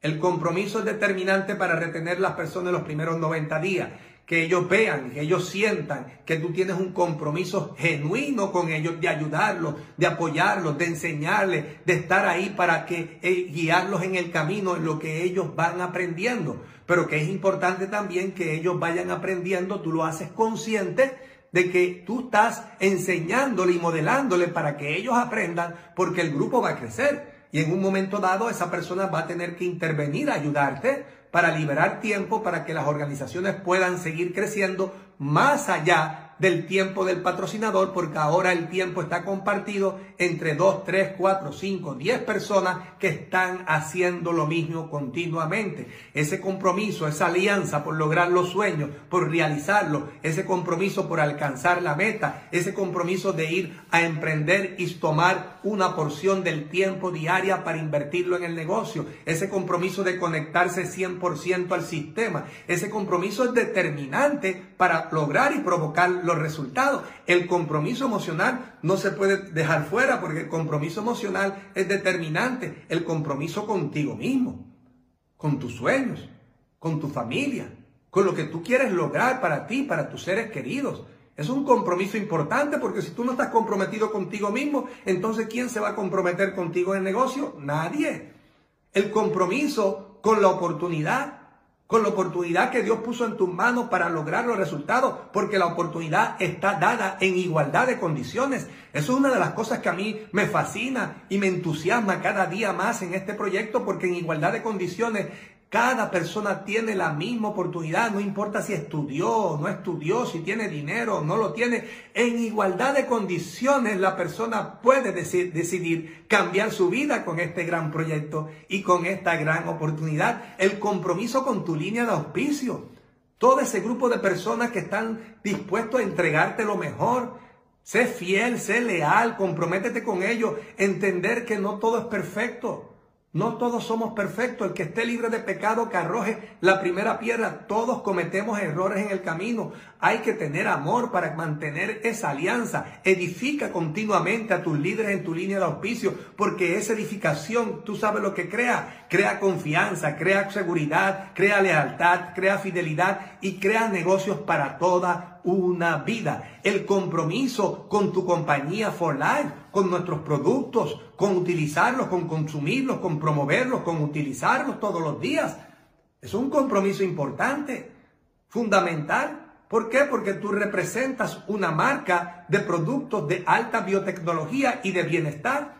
El compromiso es determinante para retener las personas en los primeros 90 días. Que ellos vean, que ellos sientan que tú tienes un compromiso genuino con ellos, de ayudarlos, de apoyarlos, de enseñarles, de estar ahí para que eh, guiarlos en el camino, en lo que ellos van aprendiendo. Pero que es importante también que ellos vayan aprendiendo, tú lo haces consciente de que tú estás enseñándole y modelándole para que ellos aprendan porque el grupo va a crecer. Y en un momento dado esa persona va a tener que intervenir, ayudarte para liberar tiempo para que las organizaciones puedan seguir creciendo más allá del tiempo del patrocinador porque ahora el tiempo está compartido entre 2, 3, 4, 5, 10 personas que están haciendo lo mismo continuamente. Ese compromiso, esa alianza por lograr los sueños, por realizarlos, ese compromiso por alcanzar la meta, ese compromiso de ir a emprender y tomar una porción del tiempo diaria para invertirlo en el negocio, ese compromiso de conectarse 100% al sistema, ese compromiso es determinante para lograr y provocar los resultados. El compromiso emocional no se puede dejar fuera porque el compromiso emocional es determinante. El compromiso contigo mismo, con tus sueños, con tu familia, con lo que tú quieres lograr para ti, para tus seres queridos. Es un compromiso importante porque si tú no estás comprometido contigo mismo, entonces ¿quién se va a comprometer contigo en el negocio? Nadie. El compromiso con la oportunidad con la oportunidad que Dios puso en tus manos para lograr los resultados, porque la oportunidad está dada en igualdad de condiciones. Eso es una de las cosas que a mí me fascina y me entusiasma cada día más en este proyecto, porque en igualdad de condiciones cada persona tiene la misma oportunidad, no importa si estudió no estudió, si tiene dinero o no lo tiene. En igualdad de condiciones la persona puede decidir cambiar su vida con este gran proyecto y con esta gran oportunidad. El compromiso con tu línea de auspicio. Todo ese grupo de personas que están dispuestos a entregarte lo mejor. Sé fiel, sé leal, comprométete con ellos, entender que no todo es perfecto. No todos somos perfectos. El que esté libre de pecado que arroje la primera piedra. Todos cometemos errores en el camino. Hay que tener amor para mantener esa alianza. Edifica continuamente a tus líderes en tu línea de auspicio, porque esa edificación, tú sabes lo que crea. Crea confianza, crea seguridad, crea lealtad, crea fidelidad y crea negocios para toda una vida. El compromiso con tu compañía for life, con nuestros productos, con utilizarlos, con consumirlos, con promoverlos, con utilizarlos todos los días. Es un compromiso importante, fundamental. ¿Por qué? Porque tú representas una marca de productos de alta biotecnología y de bienestar.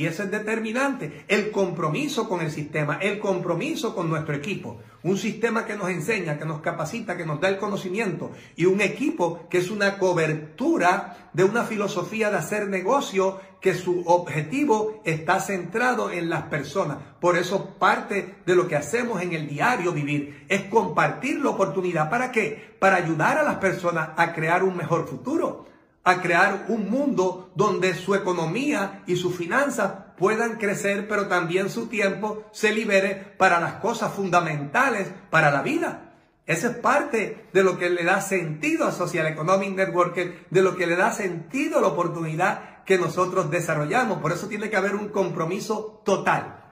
Y eso es determinante. El compromiso con el sistema, el compromiso con nuestro equipo. Un sistema que nos enseña, que nos capacita, que nos da el conocimiento. Y un equipo que es una cobertura de una filosofía de hacer negocio que su objetivo está centrado en las personas. Por eso parte de lo que hacemos en el diario vivir es compartir la oportunidad. ¿Para qué? Para ayudar a las personas a crear un mejor futuro a crear un mundo donde su economía y sus finanzas puedan crecer, pero también su tiempo se libere para las cosas fundamentales para la vida. Esa es parte de lo que le da sentido a Social Economic Network, de lo que le da sentido a la oportunidad que nosotros desarrollamos. Por eso tiene que haber un compromiso total.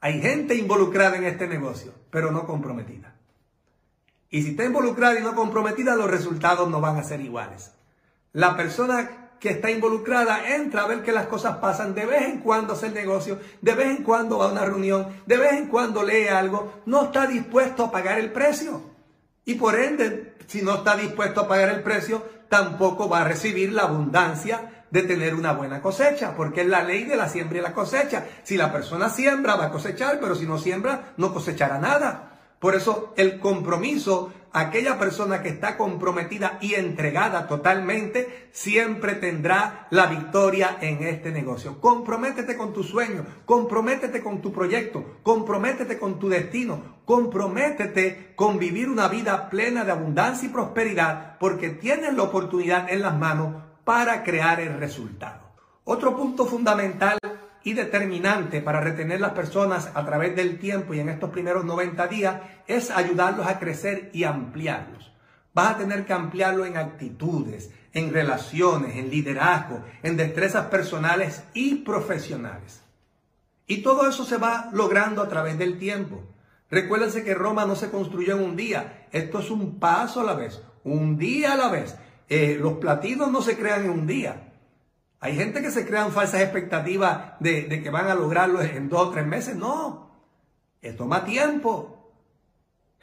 Hay gente involucrada en este negocio, pero no comprometida. Y si está involucrada y no comprometida, los resultados no van a ser iguales. La persona que está involucrada entra a ver que las cosas pasan, de vez en cuando hace el negocio, de vez en cuando va a una reunión, de vez en cuando lee algo, no está dispuesto a pagar el precio. Y por ende, si no está dispuesto a pagar el precio, tampoco va a recibir la abundancia de tener una buena cosecha, porque es la ley de la siembra y la cosecha. Si la persona siembra, va a cosechar, pero si no siembra, no cosechará nada. Por eso el compromiso, aquella persona que está comprometida y entregada totalmente, siempre tendrá la victoria en este negocio. Comprométete con tu sueño, comprométete con tu proyecto, comprométete con tu destino, comprométete con vivir una vida plena de abundancia y prosperidad, porque tienes la oportunidad en las manos para crear el resultado. Otro punto fundamental y determinante para retener las personas a través del tiempo y en estos primeros 90 días es ayudarlos a crecer y ampliarlos. Vas a tener que ampliarlo en actitudes, en relaciones, en liderazgo, en destrezas personales y profesionales. Y todo eso se va logrando a través del tiempo. Recuérdense que Roma no se construyó en un día. Esto es un paso a la vez, un día a la vez. Eh, los platinos no se crean en un día. Hay gente que se crean falsas expectativas de, que van a lograrlo en dos o tres meses. No, esto toma tiempo.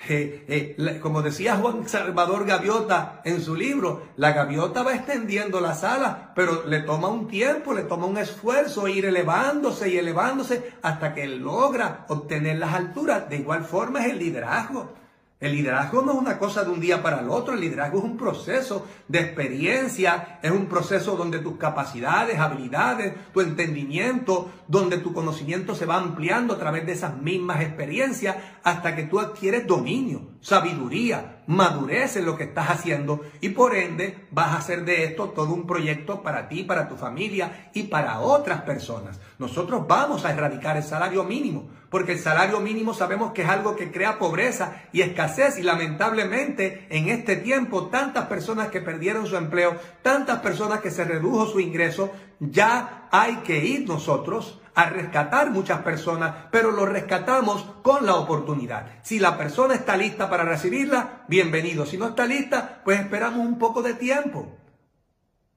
Eh, eh, como decía Juan Salvador Gaviota en su libro, la gaviota va extendiendo las alas, pero le toma un tiempo, le toma un esfuerzo ir elevándose y elevándose hasta que logra obtener las alturas. De igual forma es el liderazgo. El liderazgo no es una cosa de un día para el otro, el liderazgo es un proceso de experiencia, es un proceso donde tus capacidades, habilidades, tu entendimiento, donde tu conocimiento se va ampliando a través de esas mismas experiencias hasta que tú adquieres dominio, sabiduría, madurez en lo que estás haciendo y por ende vas a hacer de esto todo un proyecto para ti, para tu familia y para otras personas. Nosotros vamos a erradicar el salario mínimo porque el salario mínimo sabemos que es algo que crea pobreza y escasez y lamentablemente en este tiempo tantas personas que perdieron su empleo, tantas personas que se redujo su ingreso, ya hay que ir nosotros a rescatar muchas personas, pero lo rescatamos con la oportunidad. Si la persona está lista para recibirla, bienvenido. Si no está lista, pues esperamos un poco de tiempo.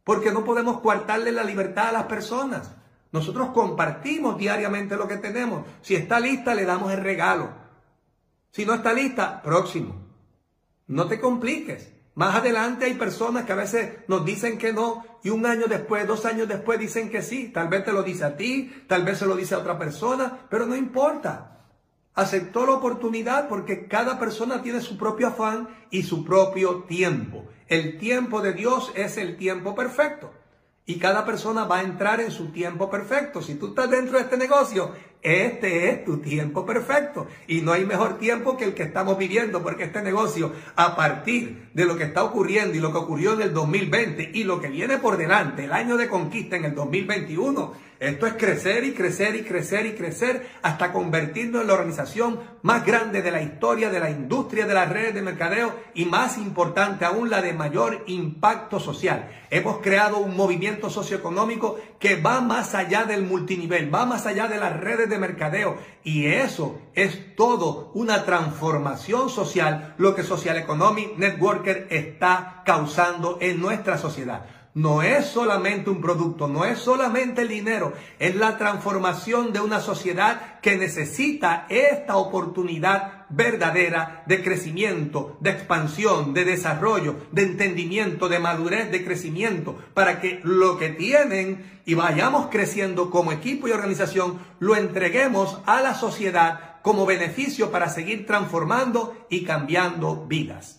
Porque no podemos coartarle la libertad a las personas. Nosotros compartimos diariamente lo que tenemos. Si está lista, le damos el regalo. Si no está lista, próximo. No te compliques. Más adelante hay personas que a veces nos dicen que no y un año después, dos años después dicen que sí. Tal vez te lo dice a ti, tal vez se lo dice a otra persona, pero no importa. Aceptó la oportunidad porque cada persona tiene su propio afán y su propio tiempo. El tiempo de Dios es el tiempo perfecto. Y cada persona va a entrar en su tiempo perfecto. Si tú estás dentro de este negocio, este es tu tiempo perfecto. Y no hay mejor tiempo que el que estamos viviendo, porque este negocio, a partir de lo que está ocurriendo y lo que ocurrió en el 2020 y lo que viene por delante, el año de conquista en el 2021, esto es crecer y crecer y crecer y crecer hasta convertirnos en la organización más grande de la historia de la industria de las redes de mercadeo y más importante aún la de mayor impacto social. Hemos creado un movimiento socioeconómico que va más allá del multinivel, va más allá de las redes de mercadeo y eso es todo una transformación social, lo que Social Economic Networker está causando en nuestra sociedad no es solamente un producto, no es solamente el dinero, es la transformación de una sociedad que necesita esta oportunidad verdadera de crecimiento, de expansión, de desarrollo, de entendimiento, de madurez, de crecimiento, para que lo que tienen y vayamos creciendo como equipo y organización, lo entreguemos a la sociedad como beneficio para seguir transformando y cambiando vidas.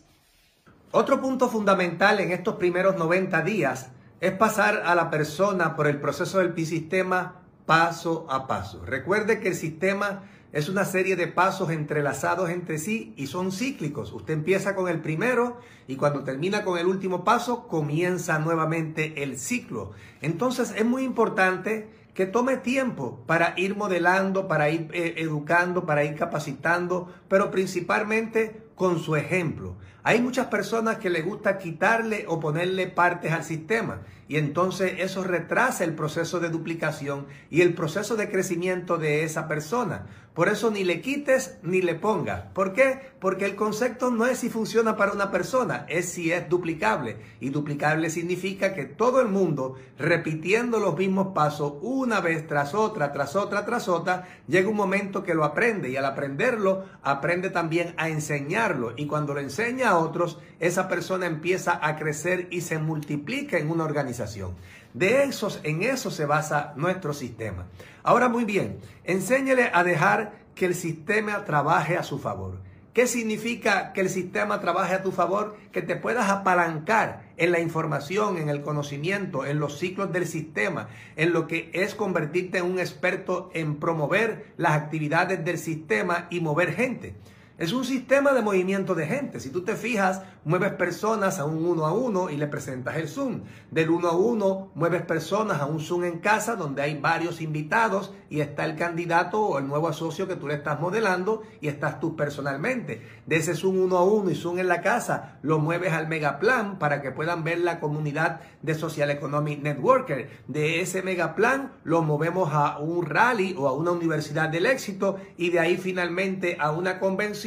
Otro punto fundamental en estos primeros 90 días es pasar a la persona por el proceso del sistema paso a paso. Recuerde que el sistema es una serie de pasos entrelazados entre sí y son cíclicos. Usted empieza con el primero y cuando termina con el último paso comienza nuevamente el ciclo. Entonces es muy importante que tome tiempo para ir modelando, para ir eh, educando, para ir capacitando, pero principalmente con su ejemplo. Hay muchas personas que les gusta quitarle o ponerle partes al sistema y entonces eso retrasa el proceso de duplicación y el proceso de crecimiento de esa persona. Por eso ni le quites ni le pongas. ¿Por qué? Porque el concepto no es si funciona para una persona, es si es duplicable. Y duplicable significa que todo el mundo, repitiendo los mismos pasos una vez tras otra, tras otra, tras otra, llega un momento que lo aprende y al aprenderlo, aprende también a enseñarlo. Y cuando lo enseña a otros, esa persona empieza a crecer y se multiplica en una organización. De esos, en eso se basa nuestro sistema. Ahora muy bien, enséñele a dejar que el sistema trabaje a su favor ¿Qué significa que el sistema trabaje a tu favor? Que te puedas apalancar en la información, en el conocimiento, en los ciclos del sistema, en lo que es convertirte en un experto en promover las actividades del sistema y mover gente. Es un sistema de movimiento de gente. Si tú te fijas, mueves personas a un uno a uno y le presentas el Zoom. Del uno a uno, mueves personas a un Zoom en casa donde hay varios invitados y está el candidato o el nuevo socio que tú le estás modelando y estás tú personalmente. De ese Zoom uno a uno y Zoom en la casa, lo mueves al Megaplan para que puedan ver la comunidad de Social Economic Networker. De ese Megaplan lo movemos a un rally o a una universidad del éxito y de ahí finalmente a una convención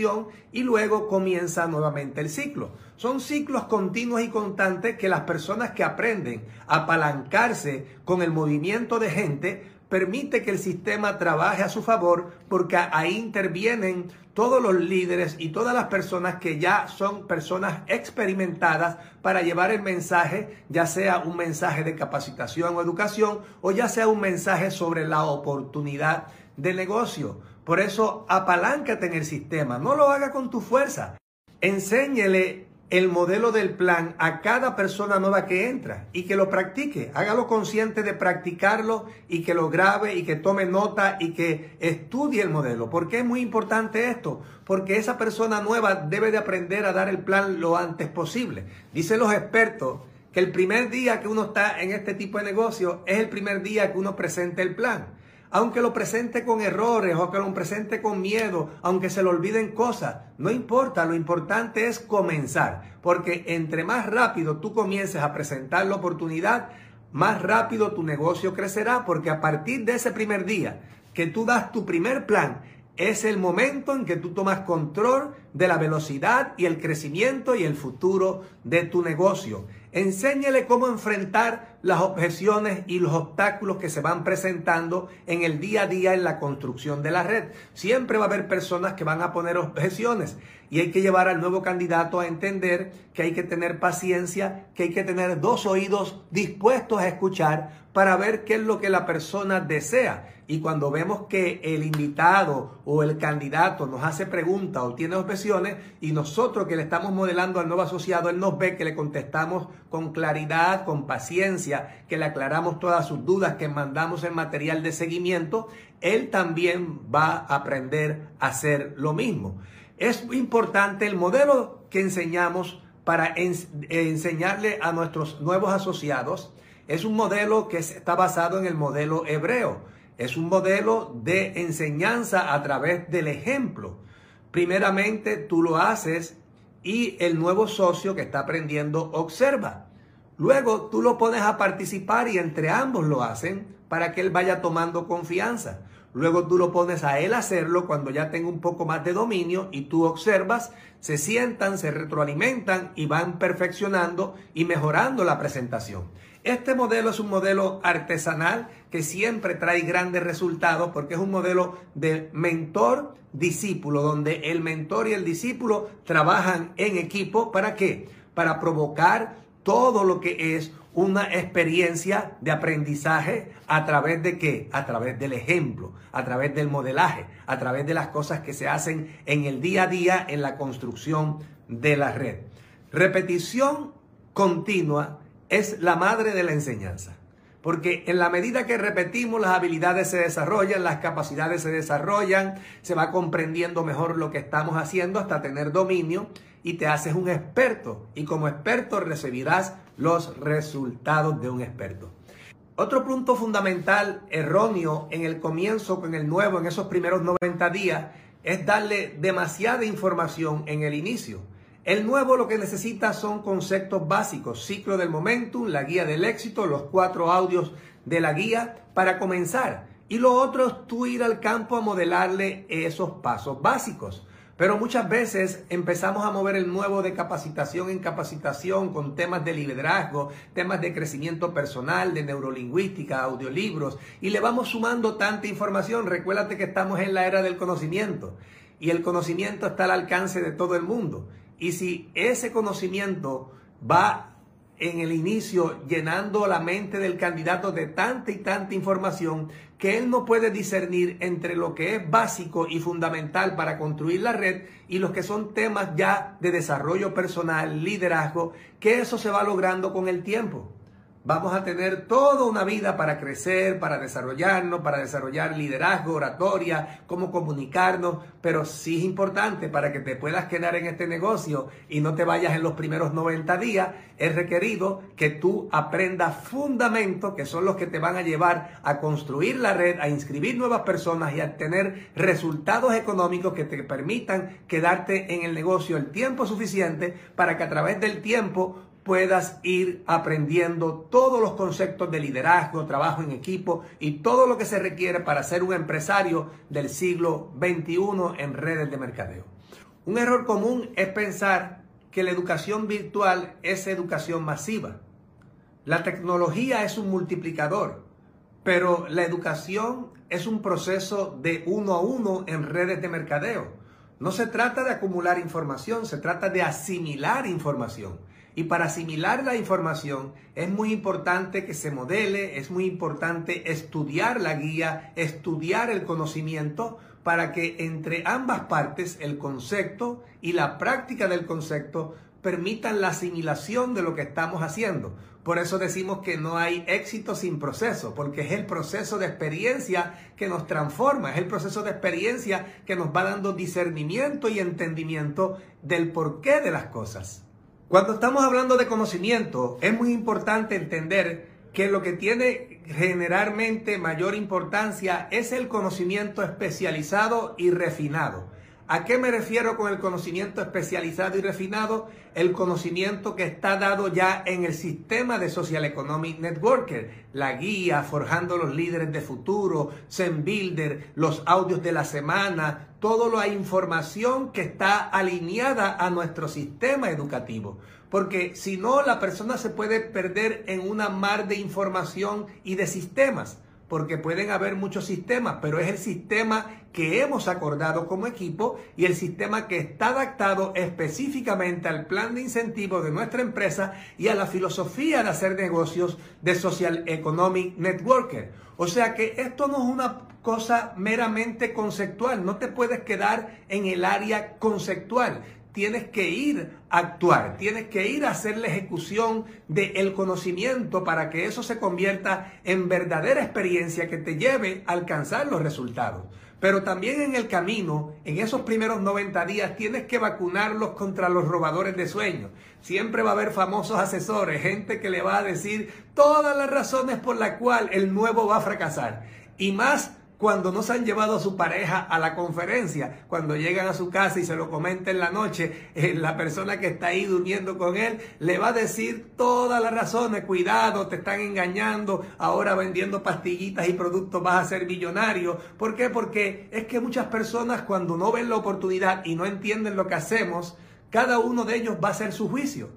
y luego comienza nuevamente el ciclo. Son ciclos continuos y constantes que las personas que aprenden a apalancarse con el movimiento de gente permite que el sistema trabaje a su favor porque ahí intervienen todos los líderes y todas las personas que ya son personas experimentadas para llevar el mensaje, ya sea un mensaje de capacitación o educación o ya sea un mensaje sobre la oportunidad de negocio. Por eso apaláncate en el sistema, no lo haga con tu fuerza. Enséñele el modelo del plan a cada persona nueva que entra y que lo practique. Hágalo consciente de practicarlo y que lo grabe y que tome nota y que estudie el modelo. ¿Por qué es muy importante esto? Porque esa persona nueva debe de aprender a dar el plan lo antes posible. Dicen los expertos que el primer día que uno está en este tipo de negocio es el primer día que uno presenta el plan aunque lo presente con errores o que lo presente con miedo, aunque se le olviden cosas, no importa, lo importante es comenzar, porque entre más rápido tú comiences a presentar la oportunidad, más rápido tu negocio crecerá, porque a partir de ese primer día que tú das tu primer plan, es el momento en que tú tomas control de la velocidad y el crecimiento y el futuro de tu negocio. Enséñele cómo enfrentar las objeciones y los obstáculos que se van presentando en el día a día en la construcción de la red. Siempre va a haber personas que van a poner objeciones y hay que llevar al nuevo candidato a entender que hay que tener paciencia, que hay que tener dos oídos dispuestos a escuchar para ver qué es lo que la persona desea. Y cuando vemos que el invitado o el candidato nos hace preguntas o tiene objeciones y nosotros que le estamos modelando al nuevo asociado, él nos ve que le contestamos con claridad, con paciencia, que le aclaramos todas sus dudas, que mandamos el material de seguimiento, él también va a aprender a hacer lo mismo. Es importante el modelo que enseñamos para enseñarle a nuestros nuevos asociados. Es un modelo que está basado en el modelo hebreo. Es un modelo de enseñanza a través del ejemplo. Primeramente tú lo haces y el nuevo socio que está aprendiendo observa. Luego tú lo pones a participar y entre ambos lo hacen para que él vaya tomando confianza. Luego tú lo pones a él hacerlo cuando ya tenga un poco más de dominio y tú observas, se sientan, se retroalimentan y van perfeccionando y mejorando la presentación. Este modelo es un modelo artesanal que siempre trae grandes resultados porque es un modelo de mentor-discípulo, donde el mentor y el discípulo trabajan en equipo. ¿Para qué? Para provocar todo lo que es una experiencia de aprendizaje a través de qué? A través del ejemplo, a través del modelaje, a través de las cosas que se hacen en el día a día en la construcción de la red. Repetición continua es la madre de la enseñanza. Porque en la medida que repetimos, las habilidades se desarrollan, las capacidades se desarrollan, se va comprendiendo mejor lo que estamos haciendo hasta tener dominio y te haces un experto. Y como experto recibirás los resultados de un experto. Otro punto fundamental, erróneo en el comienzo, con el nuevo, en esos primeros 90 días, es darle demasiada información en el inicio. El nuevo lo que necesita son conceptos básicos, ciclo del momentum, la guía del éxito, los cuatro audios de la guía para comenzar. Y lo otro es tú ir al campo a modelarle esos pasos básicos. Pero muchas veces empezamos a mover el nuevo de capacitación en capacitación con temas de liderazgo, temas de crecimiento personal, de neurolingüística, audiolibros, y le vamos sumando tanta información. Recuérdate que estamos en la era del conocimiento y el conocimiento está al alcance de todo el mundo. Y si ese conocimiento va en el inicio llenando la mente del candidato de tanta y tanta información que él no puede discernir entre lo que es básico y fundamental para construir la red y los que son temas ya de desarrollo personal, liderazgo, que eso se va logrando con el tiempo. Vamos a tener toda una vida para crecer, para desarrollarnos, para desarrollar liderazgo, oratoria, cómo comunicarnos, pero sí es importante para que te puedas quedar en este negocio y no te vayas en los primeros 90 días, es requerido que tú aprendas fundamentos que son los que te van a llevar a construir la red, a inscribir nuevas personas y a tener resultados económicos que te permitan quedarte en el negocio el tiempo suficiente para que a través del tiempo puedas ir aprendiendo todos los conceptos de liderazgo, trabajo en equipo y todo lo que se requiere para ser un empresario del siglo XXI en redes de mercadeo. Un error común es pensar que la educación virtual es educación masiva. La tecnología es un multiplicador, pero la educación es un proceso de uno a uno en redes de mercadeo. No se trata de acumular información, se trata de asimilar información. Y para asimilar la información es muy importante que se modele, es muy importante estudiar la guía, estudiar el conocimiento para que entre ambas partes el concepto y la práctica del concepto permitan la asimilación de lo que estamos haciendo. Por eso decimos que no hay éxito sin proceso, porque es el proceso de experiencia que nos transforma, es el proceso de experiencia que nos va dando discernimiento y entendimiento del porqué de las cosas. Cuando estamos hablando de conocimiento, es muy importante entender que lo que tiene generalmente mayor importancia es el conocimiento especializado y refinado. ¿A qué me refiero con el conocimiento especializado y refinado? El conocimiento que está dado ya en el sistema de Social Economic Networker, la guía, forjando los líderes de futuro, Zen Builder, los audios de la semana, toda la información que está alineada a nuestro sistema educativo. Porque si no, la persona se puede perder en una mar de información y de sistemas porque pueden haber muchos sistemas, pero es el sistema que hemos acordado como equipo y el sistema que está adaptado específicamente al plan de incentivos de nuestra empresa y a la filosofía de hacer negocios de Social Economic Networker. O sea que esto no es una cosa meramente conceptual, no te puedes quedar en el área conceptual tienes que ir a actuar, tienes que ir a hacer la ejecución del conocimiento para que eso se convierta en verdadera experiencia que te lleve a alcanzar los resultados. Pero también en el camino, en esos primeros 90 días, tienes que vacunarlos contra los robadores de sueños. Siempre va a haber famosos asesores, gente que le va a decir todas las razones por las cuales el nuevo va a fracasar. Y más cuando no se han llevado a su pareja a la conferencia, cuando llegan a su casa y se lo comenta en la noche, eh, la persona que está ahí durmiendo con él le va a decir todas las razones, cuidado, te están engañando, ahora vendiendo pastillitas y productos vas a ser millonario. ¿Por qué? Porque es que muchas personas cuando no ven la oportunidad y no entienden lo que hacemos, cada uno de ellos va a hacer su juicio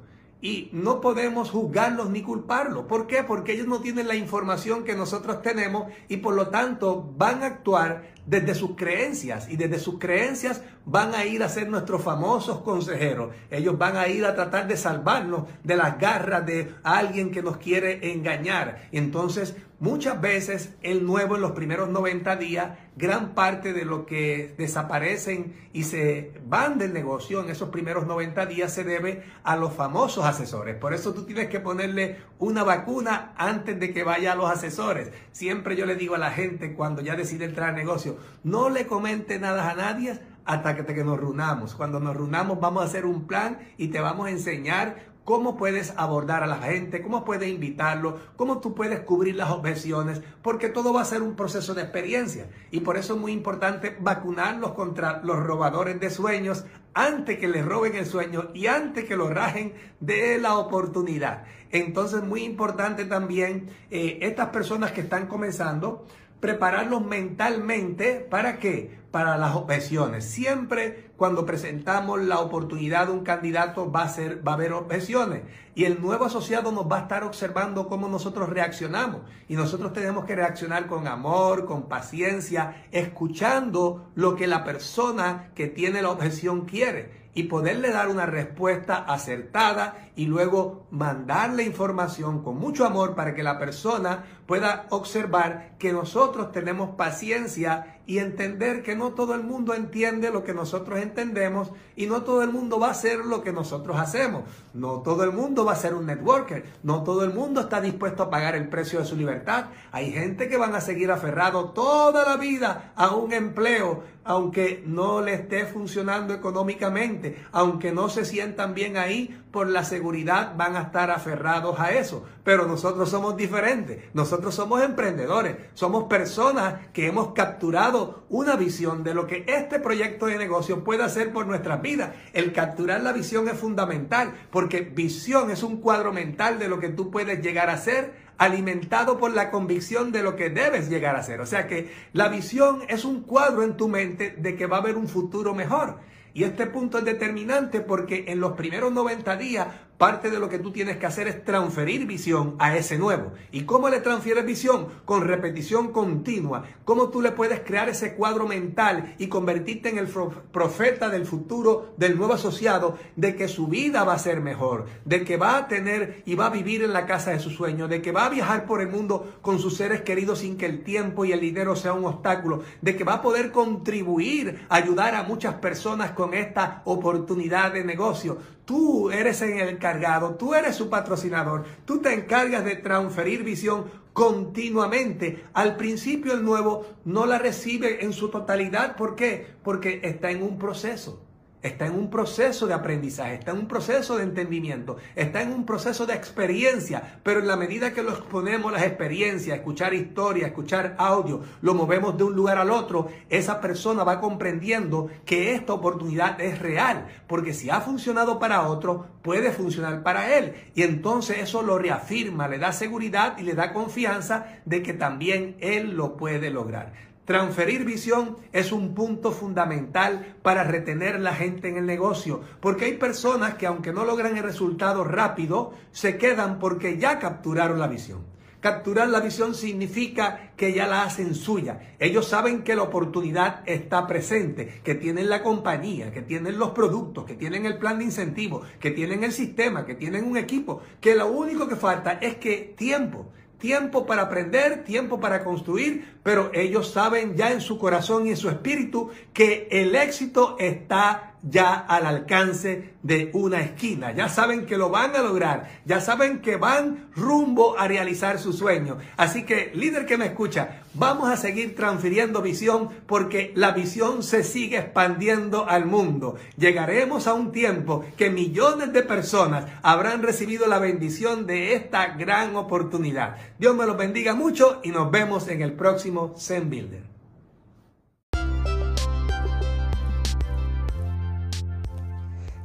y no podemos juzgarlos ni culparlos. ¿Por qué? Porque ellos no tienen la información que nosotros tenemos y por lo tanto van a actuar desde sus creencias y desde sus creencias van a ir a ser nuestros famosos consejeros. Ellos van a ir a tratar de salvarnos de las garras de alguien que nos quiere engañar. Entonces muchas veces el nuevo en los primeros 90 días, gran parte de lo que desaparecen y se van del negocio en esos primeros 90 días se debe a los famosos asesores. Por eso tú tienes que ponerle una vacuna antes de que vaya a los asesores. Siempre yo le digo a la gente cuando ya decide entrar al negocio, no le comente nada a nadie hasta que, que nos reunamos. Cuando nos reunamos vamos a hacer un plan y te vamos a enseñar cómo puedes abordar a la gente, cómo puedes invitarlo, cómo tú puedes cubrir las objeciones, porque todo va a ser un proceso de experiencia. Y por eso es muy importante vacunarlos contra los robadores de sueños antes que les roben el sueño y antes que lo rajen de la oportunidad. Entonces, muy importante también, eh, estas personas que están comenzando, prepararlos mentalmente, ¿para qué? para las objeciones. Siempre cuando presentamos la oportunidad de un candidato va a, ser, va a haber objeciones y el nuevo asociado nos va a estar observando cómo nosotros reaccionamos y nosotros tenemos que reaccionar con amor, con paciencia, escuchando lo que la persona que tiene la objeción quiere y poderle dar una respuesta acertada y luego mandarle información con mucho amor para que la persona pueda observar que nosotros tenemos paciencia y entender que no todo el mundo entiende lo que nosotros entendemos y no todo el mundo va a hacer lo que nosotros hacemos. No todo el mundo va a ser un networker, no todo el mundo está dispuesto a pagar el precio de su libertad. Hay gente que van a seguir aferrado toda la vida a un empleo, aunque no le esté funcionando económicamente, aunque no se sientan bien ahí, por la seguridad van a estar aferrados a eso. Pero nosotros somos diferentes, nosotros somos emprendedores, somos personas que hemos capturado una visión de lo que este proyecto de negocio puede hacer por nuestras vidas. El capturar la visión es fundamental porque visión es un cuadro mental de lo que tú puedes llegar a ser alimentado por la convicción de lo que debes llegar a ser. O sea que la visión es un cuadro en tu mente de que va a haber un futuro mejor. Y este punto es determinante porque en los primeros 90 días parte de lo que tú tienes que hacer es transferir visión a ese nuevo. ¿Y cómo le transfieres visión? Con repetición continua. ¿Cómo tú le puedes crear ese cuadro mental y convertirte en el profeta del futuro del nuevo asociado de que su vida va a ser mejor, de que va a tener y va a vivir en la casa de su sueño, de que va a viajar por el mundo con sus seres queridos sin que el tiempo y el dinero sea un obstáculo, de que va a poder contribuir, ayudar a muchas personas con esta oportunidad de negocio? Tú eres el encargado, tú eres su patrocinador, tú te encargas de transferir visión continuamente. Al principio el nuevo no la recibe en su totalidad. ¿Por qué? Porque está en un proceso está en un proceso de aprendizaje, está en un proceso de entendimiento, está en un proceso de experiencia, pero en la medida que lo exponemos las experiencias, escuchar historia, escuchar audio, lo movemos de un lugar al otro, esa persona va comprendiendo que esta oportunidad es real, porque si ha funcionado para otro, puede funcionar para él. Y entonces eso lo reafirma, le da seguridad y le da confianza de que también él lo puede lograr. Transferir visión es un punto fundamental para retener la gente en el negocio, porque hay personas que aunque no logran el resultado rápido, se quedan porque ya capturaron la visión. Capturar la visión significa que ya la hacen suya. Ellos saben que la oportunidad está presente, que tienen la compañía, que tienen los productos, que tienen el plan de incentivo, que tienen el sistema, que tienen un equipo, que lo único que falta es que tiempo tiempo para aprender, tiempo para construir, pero ellos saben ya en su corazón y en su espíritu que el éxito está ya al alcance de una esquina. Ya saben que lo van a lograr. Ya saben que van rumbo a realizar su sueño. Así que, líder que me escucha, vamos a seguir transfiriendo visión porque la visión se sigue expandiendo al mundo. Llegaremos a un tiempo que millones de personas habrán recibido la bendición de esta gran oportunidad. Dios me los bendiga mucho y nos vemos en el próximo Zen Builder.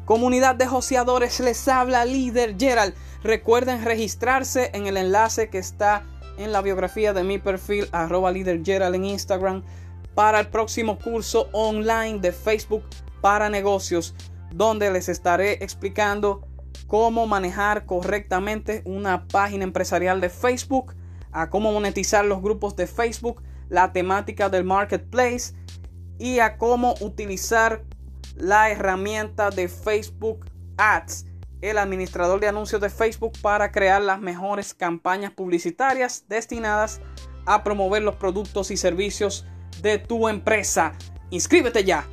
Comunidad de joseadores, les habla líder Gerald. Recuerden registrarse en el enlace que está en la biografía de mi perfil, arroba líder Gerald en Instagram, para el próximo curso online de Facebook para negocios, donde les estaré explicando cómo manejar correctamente una página empresarial de Facebook, a cómo monetizar los grupos de Facebook, la temática del marketplace y a cómo utilizar la herramienta de Facebook Ads, el administrador de anuncios de Facebook para crear las mejores campañas publicitarias destinadas a promover los productos y servicios de tu empresa. Inscríbete ya